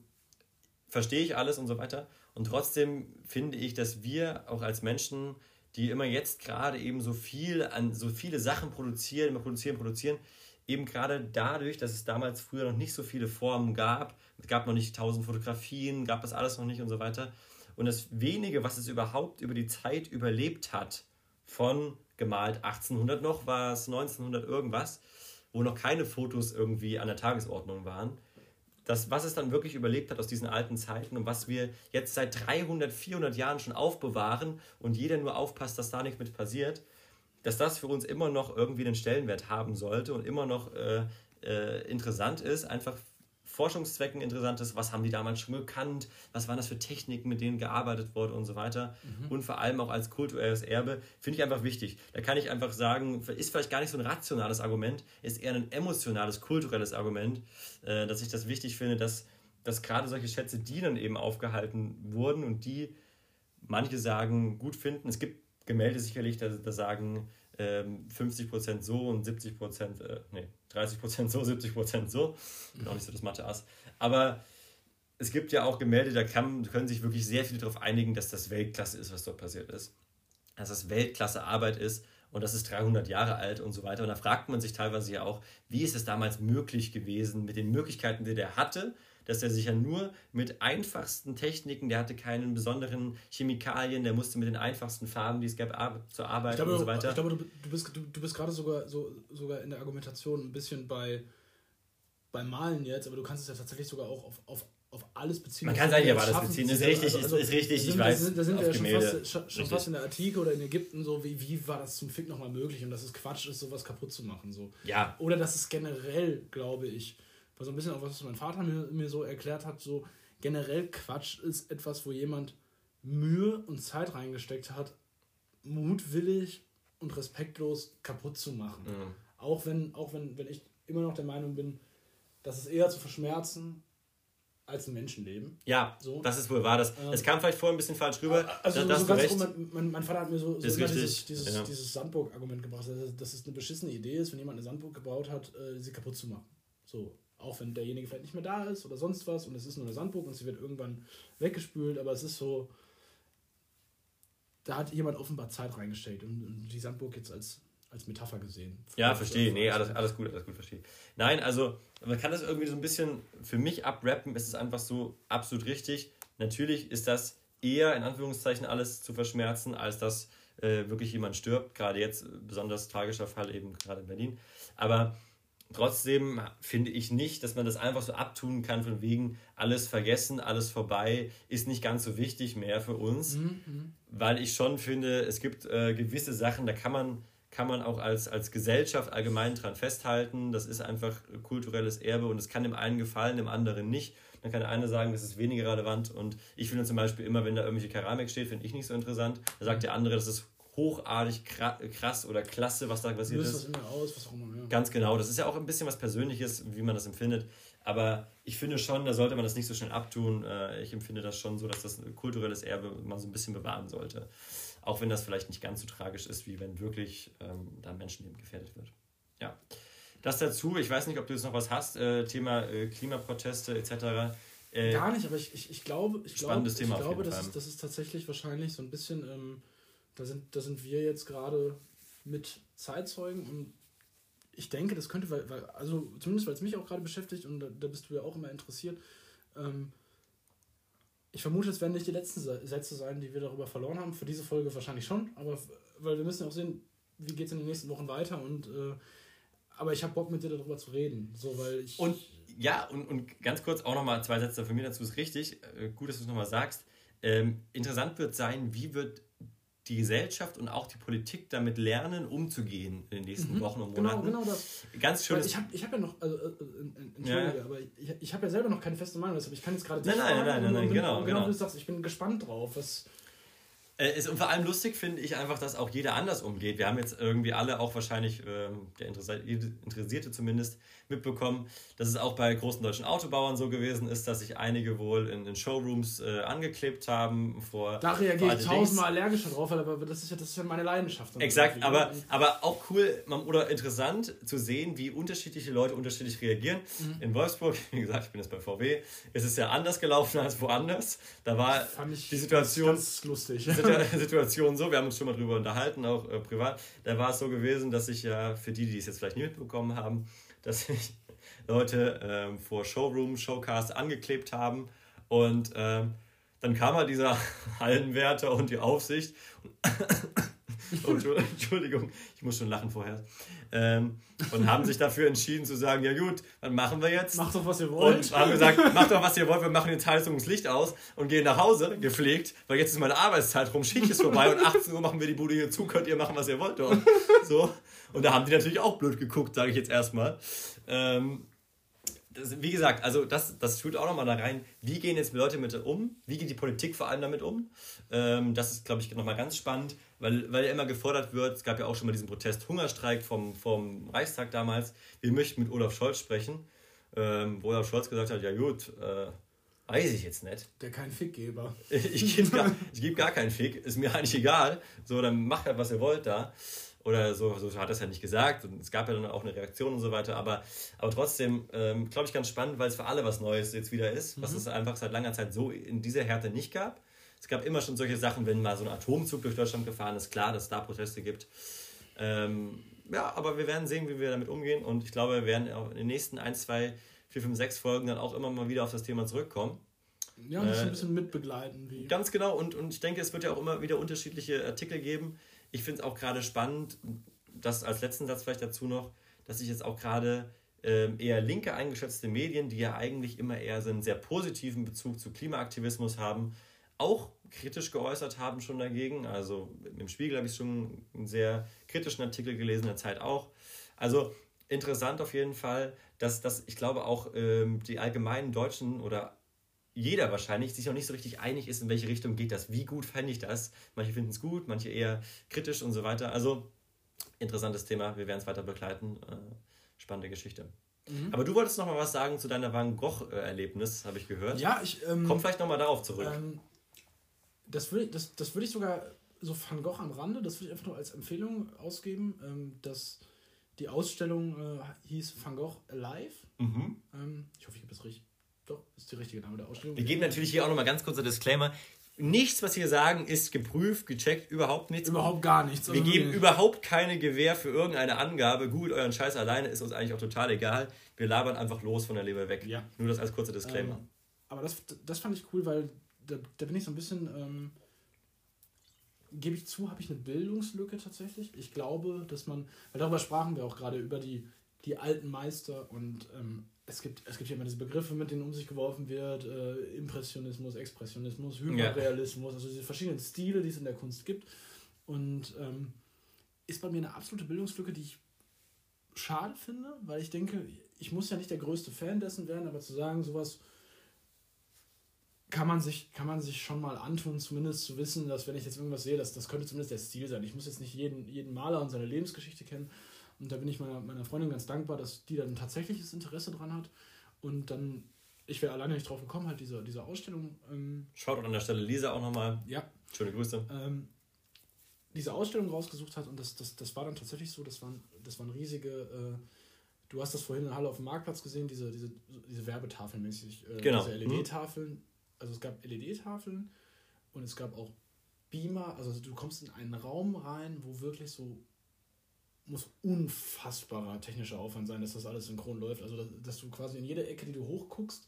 verstehe ich alles und so weiter. Und trotzdem finde ich, dass wir auch als Menschen, die immer jetzt gerade eben so viel an so viele Sachen produzieren, immer produzieren, produzieren, eben gerade dadurch, dass es damals früher noch nicht so viele Formen gab, es gab noch nicht tausend Fotografien, gab das alles noch nicht und so weiter. Und das wenige, was es überhaupt über die Zeit überlebt hat, von gemalt 1800 noch, war es 1900 irgendwas, wo noch keine Fotos irgendwie an der Tagesordnung waren. Das, was es dann wirklich überlebt hat aus diesen alten Zeiten und was wir jetzt seit 300, 400 Jahren schon aufbewahren und jeder nur aufpasst, dass da nichts mit passiert, dass das für uns immer noch irgendwie einen Stellenwert haben sollte und immer noch äh, äh, interessant ist, einfach Forschungszwecken interessant ist, was haben die damals schon gekannt, was waren das für Techniken, mit denen gearbeitet wurde und so weiter. Mhm. Und vor allem auch als kulturelles Erbe finde ich einfach wichtig. Da kann ich einfach sagen, ist vielleicht gar nicht so ein rationales Argument, ist eher ein emotionales, kulturelles Argument, äh, dass ich das wichtig finde, dass, dass gerade solche Schätze, die dann eben aufgehalten wurden und die manche sagen gut finden. Es gibt Gemälde sicherlich, da, da sagen ähm, 50% so und 70%, äh, nee, 30% so, 70% so. Bin auch nicht so das Mathe-Ass. Aber es gibt ja auch Gemälde, da kann, können sich wirklich sehr viele darauf einigen, dass das Weltklasse ist, was dort passiert ist. Dass das Weltklasse Arbeit ist und das ist 300 Jahre alt und so weiter. Und da fragt man sich teilweise ja auch, wie ist es damals möglich gewesen mit den Möglichkeiten, die der hatte, dass er sich ja nur mit einfachsten Techniken, der hatte keinen besonderen Chemikalien, der musste mit den einfachsten Farben, die es gab, zur Arbeit glaube, und so weiter. Ich glaube, du, du bist, du, du bist gerade sogar, so, sogar in der Argumentation ein bisschen bei, beim Malen jetzt, aber du kannst es ja tatsächlich sogar auch auf, auf auf alles beziehen. Man kann es eigentlich auf alles beziehen, ist richtig, also, also, ist, richtig, ich weiß. Da sind, da sind wir ja schon, fast, schon fast in der Antike oder in Ägypten so, wie, wie war das zum Fick nochmal möglich und dass es Quatsch ist, sowas kaputt zu machen. So. Ja. Oder dass es generell, glaube ich, so ein bisschen auch was mein Vater mir, mir so erklärt hat, so generell Quatsch ist etwas, wo jemand Mühe und Zeit reingesteckt hat, mutwillig und respektlos kaputt zu machen. Mhm. Auch wenn, auch wenn, wenn ich immer noch der Meinung bin, dass es eher zu verschmerzen als ein Menschenleben. Ja, so. das ist wohl wahr. Das, ähm, es kam vielleicht vorher ein bisschen falsch rüber. Also da, so ganz rum, mein, mein, Vater hat mir so, so dieses, dieses, ja. dieses Sandburg-Argument gebracht, dass es eine beschissene Idee ist, wenn jemand eine Sandburg gebaut hat, äh, sie kaputt zu machen. So, auch wenn derjenige vielleicht nicht mehr da ist oder sonst was und es ist nur eine Sandburg und sie wird irgendwann weggespült, aber es ist so, da hat jemand offenbar Zeit reingesteckt und, die Sandburg jetzt als, als Metapher gesehen. Ja, verstehe. Nee, alles, alles gut, alles gut, verstehe. Nein, also man kann das irgendwie so ein bisschen für mich abrappen, ist es einfach so absolut richtig. Natürlich ist das eher in Anführungszeichen alles zu verschmerzen, als dass äh, wirklich jemand stirbt. Gerade jetzt, besonders tragischer Fall eben gerade in Berlin. Aber Trotzdem finde ich nicht, dass man das einfach so abtun kann, von wegen alles vergessen, alles vorbei, ist nicht ganz so wichtig mehr für uns. Mhm. Weil ich schon finde, es gibt äh, gewisse Sachen, da kann man, kann man auch als, als Gesellschaft allgemein dran festhalten. Das ist einfach kulturelles Erbe und es kann dem einen gefallen, dem anderen nicht. Dann kann der eine sagen, das ist weniger relevant. Und ich finde zum Beispiel immer, wenn da irgendwelche Keramik steht, finde ich nicht so interessant. Da sagt der andere, das ist hochartig krass oder klasse, was da passiert ist. Was in mir aus, was auch immer, ja. Ganz genau. Das ist ja auch ein bisschen was Persönliches, wie man das empfindet. Aber ich finde schon, da sollte man das nicht so schnell abtun. Äh, ich empfinde das schon so, dass das ein kulturelles Erbe man so ein bisschen bewahren sollte. Auch wenn das vielleicht nicht ganz so tragisch ist, wie wenn wirklich ähm, da Menschenleben gefährdet wird. Ja. Das dazu, ich weiß nicht, ob du jetzt noch was hast, äh, Thema äh, Klimaproteste etc. Äh, Gar nicht, aber ich, ich, ich glaube, ich Thema ich glaube das, ist, das ist tatsächlich wahrscheinlich so ein bisschen ähm, da sind, da sind wir jetzt gerade mit Zeitzeugen und ich denke, das könnte, weil, weil also zumindest weil es mich auch gerade beschäftigt und da, da, bist du ja auch immer interessiert. Ähm, ich vermute, es werden nicht die letzten Sätze sein, die wir darüber verloren haben. Für diese Folge wahrscheinlich schon, aber weil wir müssen ja auch sehen, wie geht es in den nächsten Wochen weiter und äh, aber ich habe Bock mit dir darüber zu reden. So, weil ich und ja, und, und ganz kurz auch nochmal zwei Sätze von mir dazu ist richtig. Äh, gut, dass du es nochmal sagst. Ähm, interessant wird sein, wie wird die Gesellschaft und auch die Politik damit lernen, umzugehen in den nächsten mhm. Wochen und genau, Monaten. Genau, genau das. Ganz schön. Ich habe ich hab ja noch, also, äh, äh Entschuldige, ja. aber ich, ich habe ja selber noch keine feste Meinung, deshalb ich kann jetzt gerade Nein, nein, nein, nein, nein, nein, genau. genau, genau. Du sagst, ich bin gespannt drauf, was, äh, ist, und vor allem lustig finde ich einfach, dass auch jeder anders umgeht. Wir haben jetzt irgendwie alle auch wahrscheinlich, ähm, der Interessierte zumindest, mitbekommen, dass es auch bei großen deutschen Autobauern so gewesen ist, dass sich einige wohl in, in Showrooms äh, angeklebt haben vor. Da reagiere ich tausendmal allergischer drauf, aber das ist ja, das ist ja meine Leidenschaft. Exakt, aber, aber auch cool oder interessant zu sehen, wie unterschiedliche Leute unterschiedlich reagieren. Mhm. In Wolfsburg, *laughs* wie gesagt, ich bin jetzt bei VW, ist es ja anders gelaufen als woanders. Da war die Situation. Ganz lustig. *laughs* Situation so, wir haben uns schon mal drüber unterhalten, auch äh, privat. Da war es so gewesen, dass ich ja, für die, die es jetzt vielleicht nicht mitbekommen haben, dass sich Leute ähm, vor Showroom, Showcast angeklebt haben und ähm, dann kam halt dieser *laughs* Hallenwärter und die Aufsicht. *laughs* oh, Entschuldigung, ich muss schon lachen vorher. Ähm, und haben sich dafür entschieden zu sagen, ja gut, dann machen wir jetzt. Macht doch, was ihr wollt. Und haben gesagt, macht doch, was ihr wollt, wir machen jetzt Heizungslicht aus und gehen nach Hause, gepflegt, weil jetzt ist meine Arbeitszeit rum, Schicht ist vorbei und 18 Uhr machen wir die Bude hier zu, könnt ihr machen, was ihr wollt dort. So. Und da haben die natürlich auch blöd geguckt, sage ich jetzt erstmal. Ähm, das, wie gesagt, also das, das tut auch nochmal da rein, wie gehen jetzt Leute mit um, wie geht die Politik vor allem damit um. Ähm, das ist, glaube ich, nochmal ganz spannend, weil, weil immer gefordert wird, es gab ja auch schon mal diesen Protest Hungerstreik vom, vom Reichstag damals, wir möchten mit Olaf Scholz sprechen, ähm, wo Olaf Scholz gesagt hat, ja gut, äh, weiß ich jetzt nicht. Der kein Fickgeber. *laughs* ich gebe gar, geb gar keinen Fick, ist mir eigentlich egal, so, dann macht halt, was ihr wollt da. Oder so, so hat er es ja nicht gesagt. Und es gab ja dann auch eine Reaktion und so weiter. Aber, aber trotzdem, ähm, glaube ich, ganz spannend, weil es für alle was Neues jetzt wieder ist, mhm. was es einfach seit langer Zeit so in dieser Härte nicht gab. Es gab immer schon solche Sachen, wenn mal so ein Atomzug durch Deutschland gefahren ist, klar, dass es da Proteste gibt. Ähm, ja, aber wir werden sehen, wie wir damit umgehen. Und ich glaube, wir werden auch in den nächsten 1, 2, 4, 5, 6 Folgen dann auch immer mal wieder auf das Thema zurückkommen. Ja, und äh, ein bisschen mitbegleiten. Wie. Ganz genau. Und, und ich denke, es wird ja auch immer wieder unterschiedliche Artikel geben ich finde es auch gerade spannend, das als letzten Satz vielleicht dazu noch, dass ich jetzt auch gerade ähm, eher linke eingeschätzte Medien, die ja eigentlich immer eher so einen sehr positiven Bezug zu Klimaaktivismus haben, auch kritisch geäußert haben schon dagegen. Also im Spiegel habe ich schon einen sehr kritischen Artikel gelesen, in der Zeit auch. Also interessant auf jeden Fall, dass, dass ich glaube auch ähm, die allgemeinen Deutschen oder jeder wahrscheinlich sich noch nicht so richtig einig ist, in welche Richtung geht das. Wie gut fände ich das? Manche finden es gut, manche eher kritisch und so weiter. Also interessantes Thema. Wir werden es weiter begleiten. Äh, spannende Geschichte. Mhm. Aber du wolltest noch mal was sagen zu deiner Van Gogh-Erlebnis, habe ich gehört. Ja, ich. Ähm, Komm vielleicht noch mal darauf zurück. Ähm, das würde das, das würd ich sogar so Van Gogh am Rande, das würde ich einfach nur als Empfehlung ausgeben, ähm, dass die Ausstellung äh, hieß Van Gogh Alive. Mhm. Ähm, ich hoffe, ich habe das richtig doch, ist der richtige Name der Ausstellung. Wir geben natürlich hier auch nochmal ganz kurzer Disclaimer. Nichts, was wir sagen, ist geprüft, gecheckt, überhaupt nichts. Überhaupt gar nichts. Wir also geben nicht. überhaupt keine Gewähr für irgendeine Angabe. Googelt euren Scheiß alleine, ist uns eigentlich auch total egal. Wir labern einfach los von der Leber weg. Ja. Nur das als kurzer Disclaimer. Ähm, aber das, das fand ich cool, weil da, da bin ich so ein bisschen, ähm, gebe ich zu, habe ich eine Bildungslücke tatsächlich. Ich glaube, dass man, weil darüber sprachen wir auch gerade, über die die alten Meister und ähm, es gibt, es gibt ja immer diese Begriffe, mit denen um sich geworfen wird, äh, Impressionismus, Expressionismus, Hyperrealismus, ja. also diese verschiedenen Stile, die es in der Kunst gibt. Und ähm, ist bei mir eine absolute Bildungslücke, die ich schade finde, weil ich denke, ich muss ja nicht der größte Fan dessen werden, aber zu sagen, sowas kann man sich, kann man sich schon mal antun, zumindest zu wissen, dass wenn ich jetzt irgendwas sehe, dass, das könnte zumindest der Stil sein. Ich muss jetzt nicht jeden, jeden Maler und seine Lebensgeschichte kennen. Und da bin ich meiner, meiner Freundin ganz dankbar, dass die dann tatsächliches Interesse dran hat. Und dann, ich wäre alleine nicht drauf gekommen, halt diese, diese Ausstellung. Ähm, Schaut an der Stelle Lisa auch nochmal. Ja. Schöne Grüße. Ähm, diese Ausstellung rausgesucht hat und das, das, das war dann tatsächlich so, das waren, das waren riesige, äh, du hast das vorhin in der Halle auf dem Marktplatz gesehen, diese, diese, diese Werbetafeln mäßig, äh, genau. diese LED-Tafeln, also es gab LED-Tafeln und es gab auch Beamer, also du kommst in einen Raum rein, wo wirklich so muss unfassbarer technischer Aufwand sein, dass das alles synchron läuft. Also, dass, dass du quasi in jede Ecke, die du hochguckst,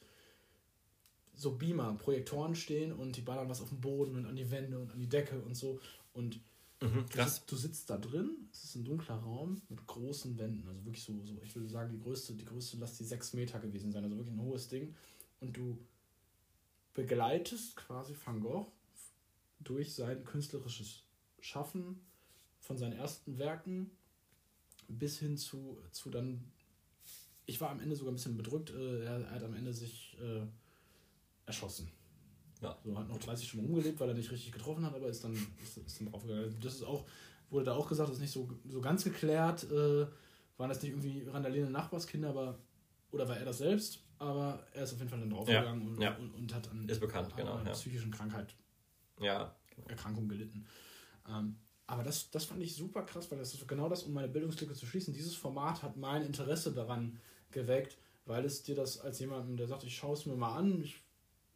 so Beamer, Projektoren stehen und die ballern was auf den Boden und an die Wände und an die Decke und so. Und mhm, du, du, sitzt da drin, es ist ein dunkler Raum mit großen Wänden, also wirklich so, so ich würde sagen, die größte, die größte, lass die sechs Meter gewesen sein, also wirklich ein hohes Ding. Und du begleitest quasi Van Gogh durch sein künstlerisches Schaffen von seinen ersten Werken bis hin zu, zu dann. Ich war am Ende sogar ein bisschen bedrückt. Äh, er, hat am Ende sich äh, erschossen. Ja. So hat noch 30 Stunden rumgelebt, weil er nicht richtig getroffen hat, aber ist dann, ist, ist dann draufgegangen. Das ist auch, wurde da auch gesagt, das ist nicht so, so ganz geklärt. Äh, waren das nicht irgendwie randalierende Nachbarskinder, aber oder war er das selbst? Aber er ist auf jeden Fall dann draufgegangen ja. und, ja. und, und, hat an ist bekannt, genau, einer ja. psychischen Krankheit ja. Erkrankung gelitten. Ähm, aber das, das fand ich super krass, weil das ist genau das, um meine Bildungslücke zu schließen. Dieses Format hat mein Interesse daran geweckt, weil es dir das als jemanden, der sagt, ich schaue es mir mal an, ich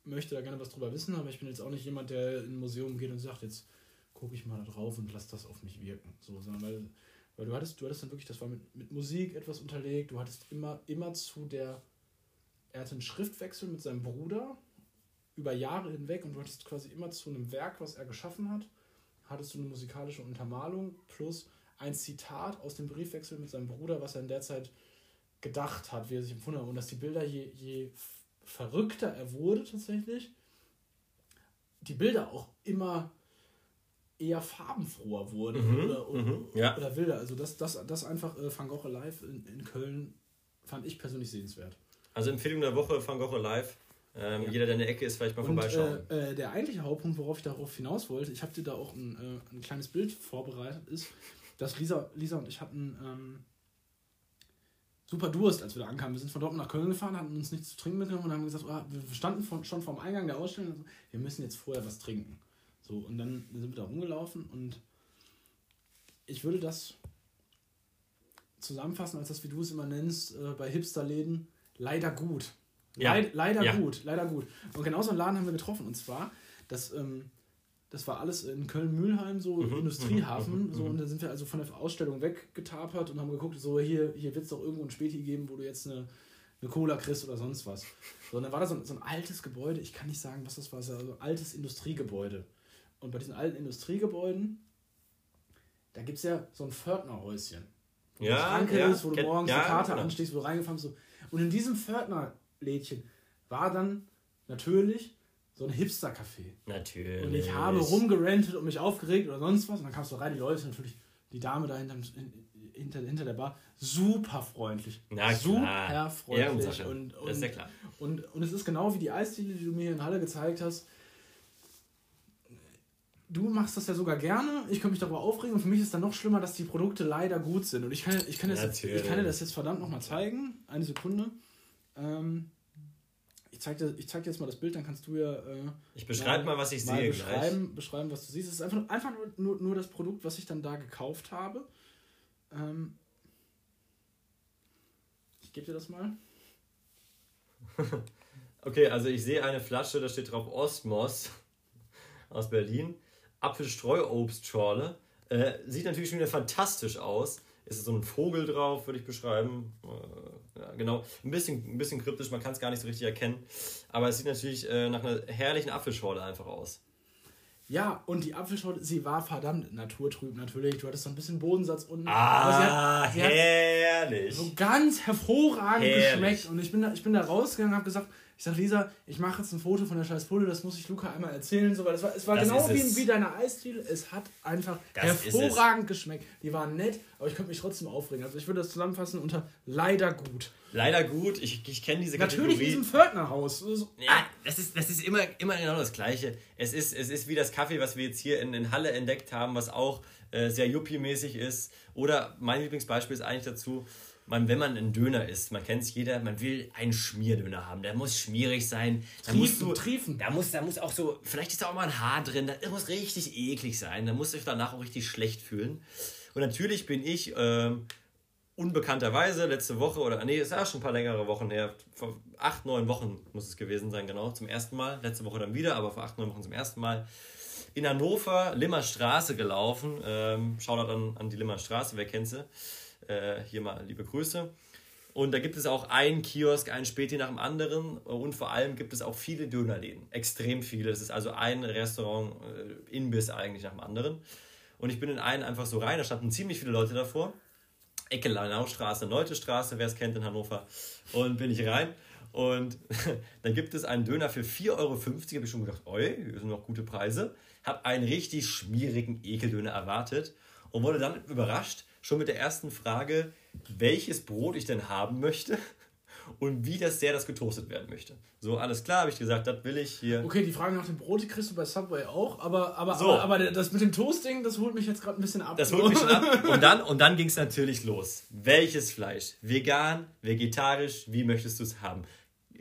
möchte da gerne was drüber wissen, aber ich bin jetzt auch nicht jemand, der in ein Museum geht und sagt, jetzt gucke ich mal da drauf und lass das auf mich wirken. So, sondern weil, weil du hattest, du hattest dann wirklich, das war mit, mit Musik etwas unterlegt, du hattest immer, immer zu der, er hatte einen Schriftwechsel mit seinem Bruder über Jahre hinweg und du hattest quasi immer zu einem Werk, was er geschaffen hat, hattest du eine musikalische Untermalung plus ein Zitat aus dem Briefwechsel mit seinem Bruder, was er in der Zeit gedacht hat, wie er sich empfunden hat. Und dass die Bilder, je, je verrückter er wurde tatsächlich, die Bilder auch immer eher farbenfroher wurden mhm, oder, oder, mhm, ja. oder, wilder. Also das, das, das einfach äh, Van Gogh Live in, in Köln fand ich persönlich sehenswert. Also Empfehlung der Woche, Van Gogh Live. Ähm, ja. Jeder, der in der Ecke ist, vielleicht mal und, vorbeischauen. Äh, äh, der eigentliche Hauptpunkt, worauf ich darauf hinaus wollte, ich habe dir da auch ein, äh, ein kleines Bild vorbereitet, ist, dass Lisa, Lisa und ich hatten ähm, super Durst, als wir da ankamen. Wir sind von dort nach Köln gefahren, hatten uns nichts zu trinken mitgenommen und haben gesagt, oh, wir standen von, schon vorm Eingang der Ausstellung, wir müssen jetzt vorher was trinken. So, und dann sind wir da rumgelaufen und ich würde das zusammenfassen, als das, wie du es immer nennst, äh, bei Hipsterläden, leider gut. Ja. Leid, leider ja. gut, leider gut. Und genau so einen Laden haben wir getroffen. Und zwar, das, ähm, das war alles in Köln-Mühlheim, so mhm. Industriehafen. Mhm. So, mhm. und da sind wir also von der Ausstellung weggetapert und haben geguckt, so hier, hier wird es doch irgendwo ein Späti geben, wo du jetzt eine, eine Cola kriegst oder sonst was. So, und dann war da so ein, so ein altes Gebäude, ich kann nicht sagen, was das war, so ein altes Industriegebäude. Und bei diesen alten Industriegebäuden, da gibt es ja so ein Pförtnerhäuschen. Wo ja, Schranke ja, ist, wo du morgens ja, eine Karte genau. anstehst, wo du reingefahren bist. So. Und in diesem Pförtner Lädchen war dann natürlich so ein Hipster-Café. Natürlich. Und ich habe rumgerantet und mich aufgeregt oder sonst was. Und dann kamst du rein, die Leute natürlich, die Dame da hinter, hinter, hinter der Bar, super freundlich. Na, super freundlich. Und, und, das ist ja klar. Und, und es ist genau wie die Eisdiele, die du mir in Halle gezeigt hast. Du machst das ja sogar gerne, ich kann mich darüber aufregen und für mich ist dann noch schlimmer, dass die Produkte leider gut sind. Und ich kann, ich kann, das, jetzt, ich kann dir das jetzt verdammt nochmal zeigen. Eine Sekunde. Ähm, ich zeig, dir, ich zeig dir jetzt mal das Bild, dann kannst du ja. Äh, ich beschreibe mal, was ich sehe. Beschreiben, gleich. beschreiben, was du siehst. Es ist einfach, einfach nur, nur, nur das Produkt, was ich dann da gekauft habe. Ähm, ich gebe dir das mal. *laughs* okay, also ich sehe eine Flasche, da steht drauf Osmos aus Berlin. Apfelstreuobstschorle. Äh, sieht natürlich schon wieder fantastisch aus. Ist so ein Vogel drauf, würde ich beschreiben. Äh, ja, genau. Ein bisschen, ein bisschen kryptisch, man kann es gar nicht so richtig erkennen. Aber es sieht natürlich äh, nach einer herrlichen Apfelschorle einfach aus. Ja, und die Apfelschorle, sie war verdammt naturtrüb natürlich. Du hattest so ein bisschen Bodensatz unten. Ah, hat, herrlich. so ganz hervorragend herrlich. geschmeckt. Und ich bin da, ich bin da rausgegangen und habe gesagt, ich sag Lisa, ich mache jetzt ein Foto von der scheiß Pulle, das muss ich Luca einmal erzählen. So, weil es war, es war genau wie, wie deine Eisdiele. Es hat einfach das hervorragend geschmeckt. Die waren nett, aber ich könnte mich trotzdem aufregen. Also ich würde das zusammenfassen unter leider gut. Leider gut, ich, ich kenne diese Kategorie. Natürlich diesem Pförtnerhaus. Ja, das ist, das ist immer, immer genau das Gleiche. Es ist, es ist wie das Kaffee, was wir jetzt hier in, in Halle entdeckt haben, was auch äh, sehr yuppie-mäßig ist. Oder mein Lieblingsbeispiel ist eigentlich dazu, man, wenn man einen Döner isst, man kennt es jeder, man will einen Schmierdöner haben. Der muss schmierig sein. Da triefen, musst du, triefen. Da muss, da muss auch so, vielleicht ist da auch mal ein Haar drin, da muss richtig eklig sein. Da muss ich danach auch richtig schlecht fühlen. Und natürlich bin ich ähm, unbekannterweise letzte Woche, oder nee, ist ja schon ein paar längere Wochen her, vor acht, neun Wochen muss es gewesen sein, genau, zum ersten Mal. Letzte Woche dann wieder, aber vor acht, neun Wochen zum ersten Mal in Hannover, Limmer Straße gelaufen. Ähm, Shoutout an, an die Limmer Straße, wer kennt sie? Äh, hier mal liebe Grüße. Und da gibt es auch einen Kiosk, einen Späti nach dem anderen. Und vor allem gibt es auch viele Dönerläden. Extrem viele. Es ist also ein Restaurant, äh, Imbiss eigentlich nach dem anderen. Und ich bin in einen einfach so rein, da standen ziemlich viele Leute davor. Ecke Lanaustraße, Neute Straße, wer es kennt in Hannover. Und bin ich rein. Und *laughs* dann gibt es einen Döner für 4,50 Euro. Habe ich schon gedacht, oi, hier sind noch gute Preise. Habe einen richtig schmierigen Ekeldöner erwartet und wurde dann überrascht, schon mit der ersten Frage, welches Brot ich denn haben möchte *laughs* und wie das sehr das getoastet werden möchte. So, alles klar, habe ich gesagt, das will ich hier. Okay, die Frage nach dem Brot kriegst du bei Subway auch, aber, aber, so. aber, aber, das mit dem Toasting, das holt mich jetzt gerade ein bisschen ab. Das holt mich schon ab. *laughs* Und dann, und dann ging es natürlich los. Welches Fleisch? Vegan, vegetarisch, wie möchtest du es haben?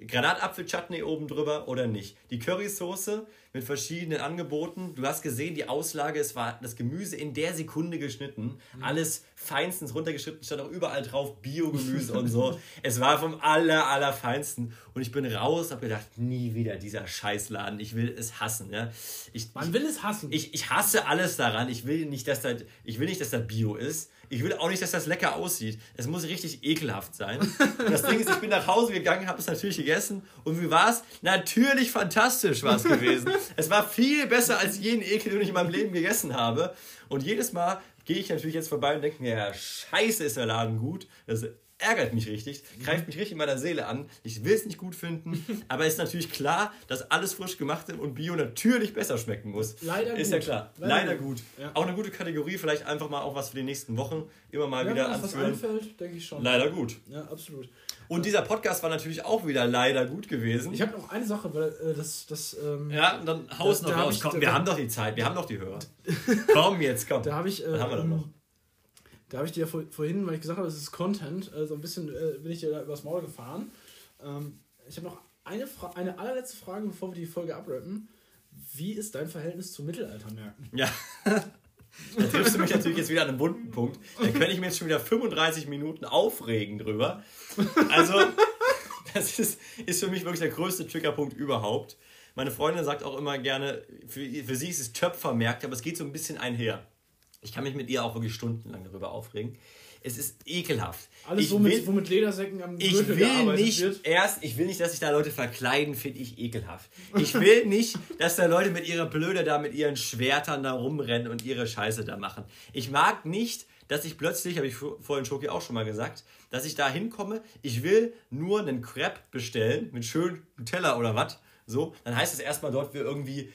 Granatapfel-Chutney oben drüber oder nicht? Die Currysoße mit verschiedenen Angeboten. Du hast gesehen, die Auslage, es war das Gemüse in der Sekunde geschnitten. Mhm. Alles feinstens runtergeschnitten, stand auch überall drauf Biogemüse *laughs* und so. Es war vom aller, allerfeinsten. Und ich bin raus, habe gedacht, nie wieder dieser Scheißladen. Ich will es hassen. Ja? Ich, Man will es hassen. Ich, ich hasse alles daran. Ich will nicht, dass da, ich will nicht, dass da Bio ist. Ich will auch nicht, dass das lecker aussieht. Es muss richtig ekelhaft sein. Und das Ding ist, ich bin nach Hause gegangen, habe es natürlich gegessen. Und wie war es? Natürlich fantastisch war es gewesen. *laughs* es war viel besser als jeden Ekel, den ich in meinem Leben gegessen habe. Und jedes Mal gehe ich natürlich jetzt vorbei und denke mir, ja, scheiße ist der Laden gut. Das ärgert mich richtig, greift mich richtig in meiner Seele an. Ich will es nicht gut finden, *laughs* aber es ist natürlich klar, dass alles frisch gemacht und Bio natürlich besser schmecken muss. Leider ist gut. ja klar. Leider, Leider gut. Ja. Auch eine gute Kategorie, vielleicht einfach mal auch was für die nächsten Wochen immer mal ja, wieder anführen. was einfällt, denke ich schon. Leider gut. Ja, absolut. Und dieser Podcast war natürlich auch wieder leider gut gewesen. Ich habe noch eine Sache, weil äh, das. das ähm, ja, dann haus noch raus. Komm, wir haben doch die Zeit, wir haben doch die Hörer. *laughs* komm jetzt, komm. Da habe ich. Äh, haben wir dann noch. Da habe ich dir ja vor, vorhin, weil ich gesagt habe, es ist Content, äh, so ein bisschen äh, bin ich dir da übers Maul gefahren. Ähm, ich habe noch eine, Fra eine allerletzte Frage, bevor wir die Folge abrappen. Wie ist dein Verhältnis zu Mittelaltermärkten? Ja. *laughs* da triffst du mich natürlich jetzt wieder an einem bunten Punkt. Da könnte ich mir jetzt schon wieder 35 Minuten aufregen drüber. Also, das ist, ist für mich wirklich der größte Triggerpunkt überhaupt. Meine Freundin sagt auch immer gerne, für, für sie ist es Töpfermärkte, aber es geht so ein bisschen einher. Ich kann mich mit ihr auch wirklich stundenlang darüber aufregen. Es ist ekelhaft. Alles ich so mit, will, wo mit Ledersäcken am Ich Gürtel will nicht wird. erst, ich will nicht, dass sich da Leute verkleiden, finde ich ekelhaft. Ich will nicht, dass da Leute mit ihrer Blöde da mit ihren Schwertern da rumrennen und ihre Scheiße da machen. Ich mag nicht, dass ich plötzlich, habe ich vorhin Schoki auch schon mal gesagt, dass ich da hinkomme, ich will nur einen Crepe bestellen mit schönem Teller oder was. So, dann heißt es erstmal dort wir irgendwie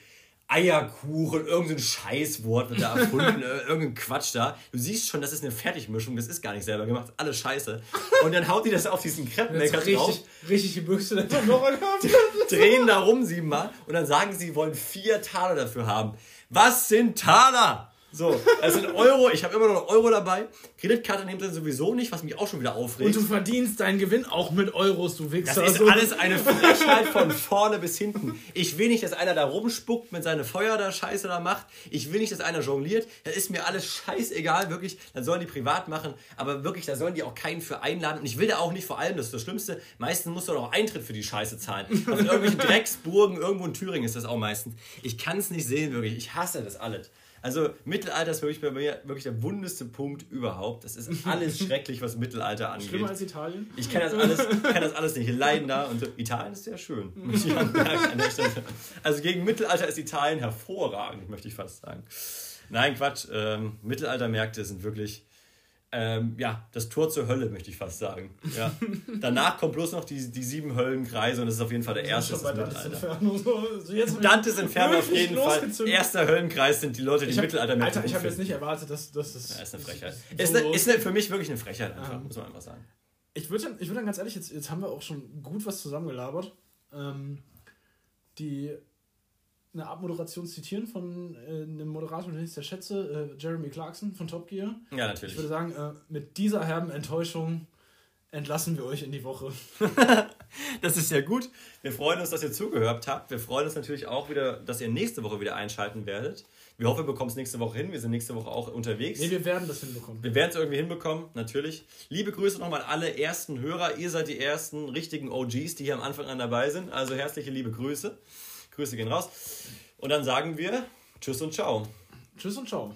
Eierkuchen, irgendein Scheißwort wird da erfunden, *laughs* äh, irgendein Quatsch da. Du siehst schon, das ist eine Fertigmischung, das ist gar nicht selber gemacht, alles scheiße. Und dann haut die das auf diesen Crepe-Maker drauf. Richtig, richtig die Büchse dann noch *laughs* Drehen da rum siebenmal und dann sagen sie, sie wollen vier Taler dafür haben. Was sind Taler? So, das sind Euro, ich habe immer noch Euro dabei. Kreditkarte nehmt ihr sowieso nicht, was mich auch schon wieder aufregt. Und du verdienst deinen Gewinn auch mit Euros, du Wichser. Das ist alles eine Frechheit von vorne bis hinten. Ich will nicht, dass einer da rumspuckt, mit seine Feuer da Scheiße da macht. Ich will nicht, dass einer jongliert. Das ist mir alles scheißegal, wirklich. Dann sollen die privat machen. Aber wirklich, da sollen die auch keinen für einladen. Und ich will da auch nicht vor allem, das ist das Schlimmste, meistens musst du auch Eintritt für die Scheiße zahlen. Also in irgendwelchen *laughs* Drecksburgen, irgendwo in Thüringen ist das auch meistens. Ich kann es nicht sehen, wirklich. Ich hasse das alles. Also Mittelalter ist wirklich bei mir wirklich der wundeste Punkt überhaupt. Das ist *laughs* alles schrecklich, was Mittelalter angeht. Schlimmer als Italien? Ich kann das alles, kann das alles nicht leiden da. Und so. Italien ist sehr schön, Stelle. Also gegen Mittelalter ist Italien hervorragend, möchte ich fast sagen. Nein, Quatsch. Ähm, Mittelaltermärkte sind wirklich ähm, ja, das Tor zur Hölle, möchte ich fast sagen. Ja. Danach kommt bloß noch die, die sieben Höllenkreise und das ist auf jeden Fall der erste. Bei Dantes Inferno. So, jetzt *laughs* Dantes Inferno auf jeden Fall. Erster Höllenkreis sind die Leute, die hab, Mittelalter mit Alter, ich habe jetzt nicht erwartet, dass, das. Ja, ist eine Frechheit. So ist, eine, ist eine, für mich wirklich eine Frechheit, einfach, ähm, muss man einfach sagen. Ich würde dann, würd dann ganz ehrlich, jetzt, jetzt haben wir auch schon gut was zusammengelabert. Ähm, die eine Abmoderation zitieren von äh, einem Moderator, den ich sehr schätze, äh, Jeremy Clarkson von Top Gear. Ja, natürlich. Ich würde sagen, äh, mit dieser herben Enttäuschung entlassen wir euch in die Woche. *laughs* das ist ja gut. Wir freuen uns, dass ihr zugehört habt. Wir freuen uns natürlich auch wieder, dass ihr nächste Woche wieder einschalten werdet. Wir hoffen, wir bekommen es nächste Woche hin. Wir sind nächste Woche auch unterwegs. Nee, wir werden das hinbekommen. Wir werden es irgendwie hinbekommen, natürlich. Liebe Grüße nochmal an alle ersten Hörer. Ihr seid die ersten richtigen OGs, die hier am Anfang an dabei sind. Also herzliche liebe Grüße. Grüße gehen raus. Und dann sagen wir Tschüss und Ciao. Tschüss und Ciao.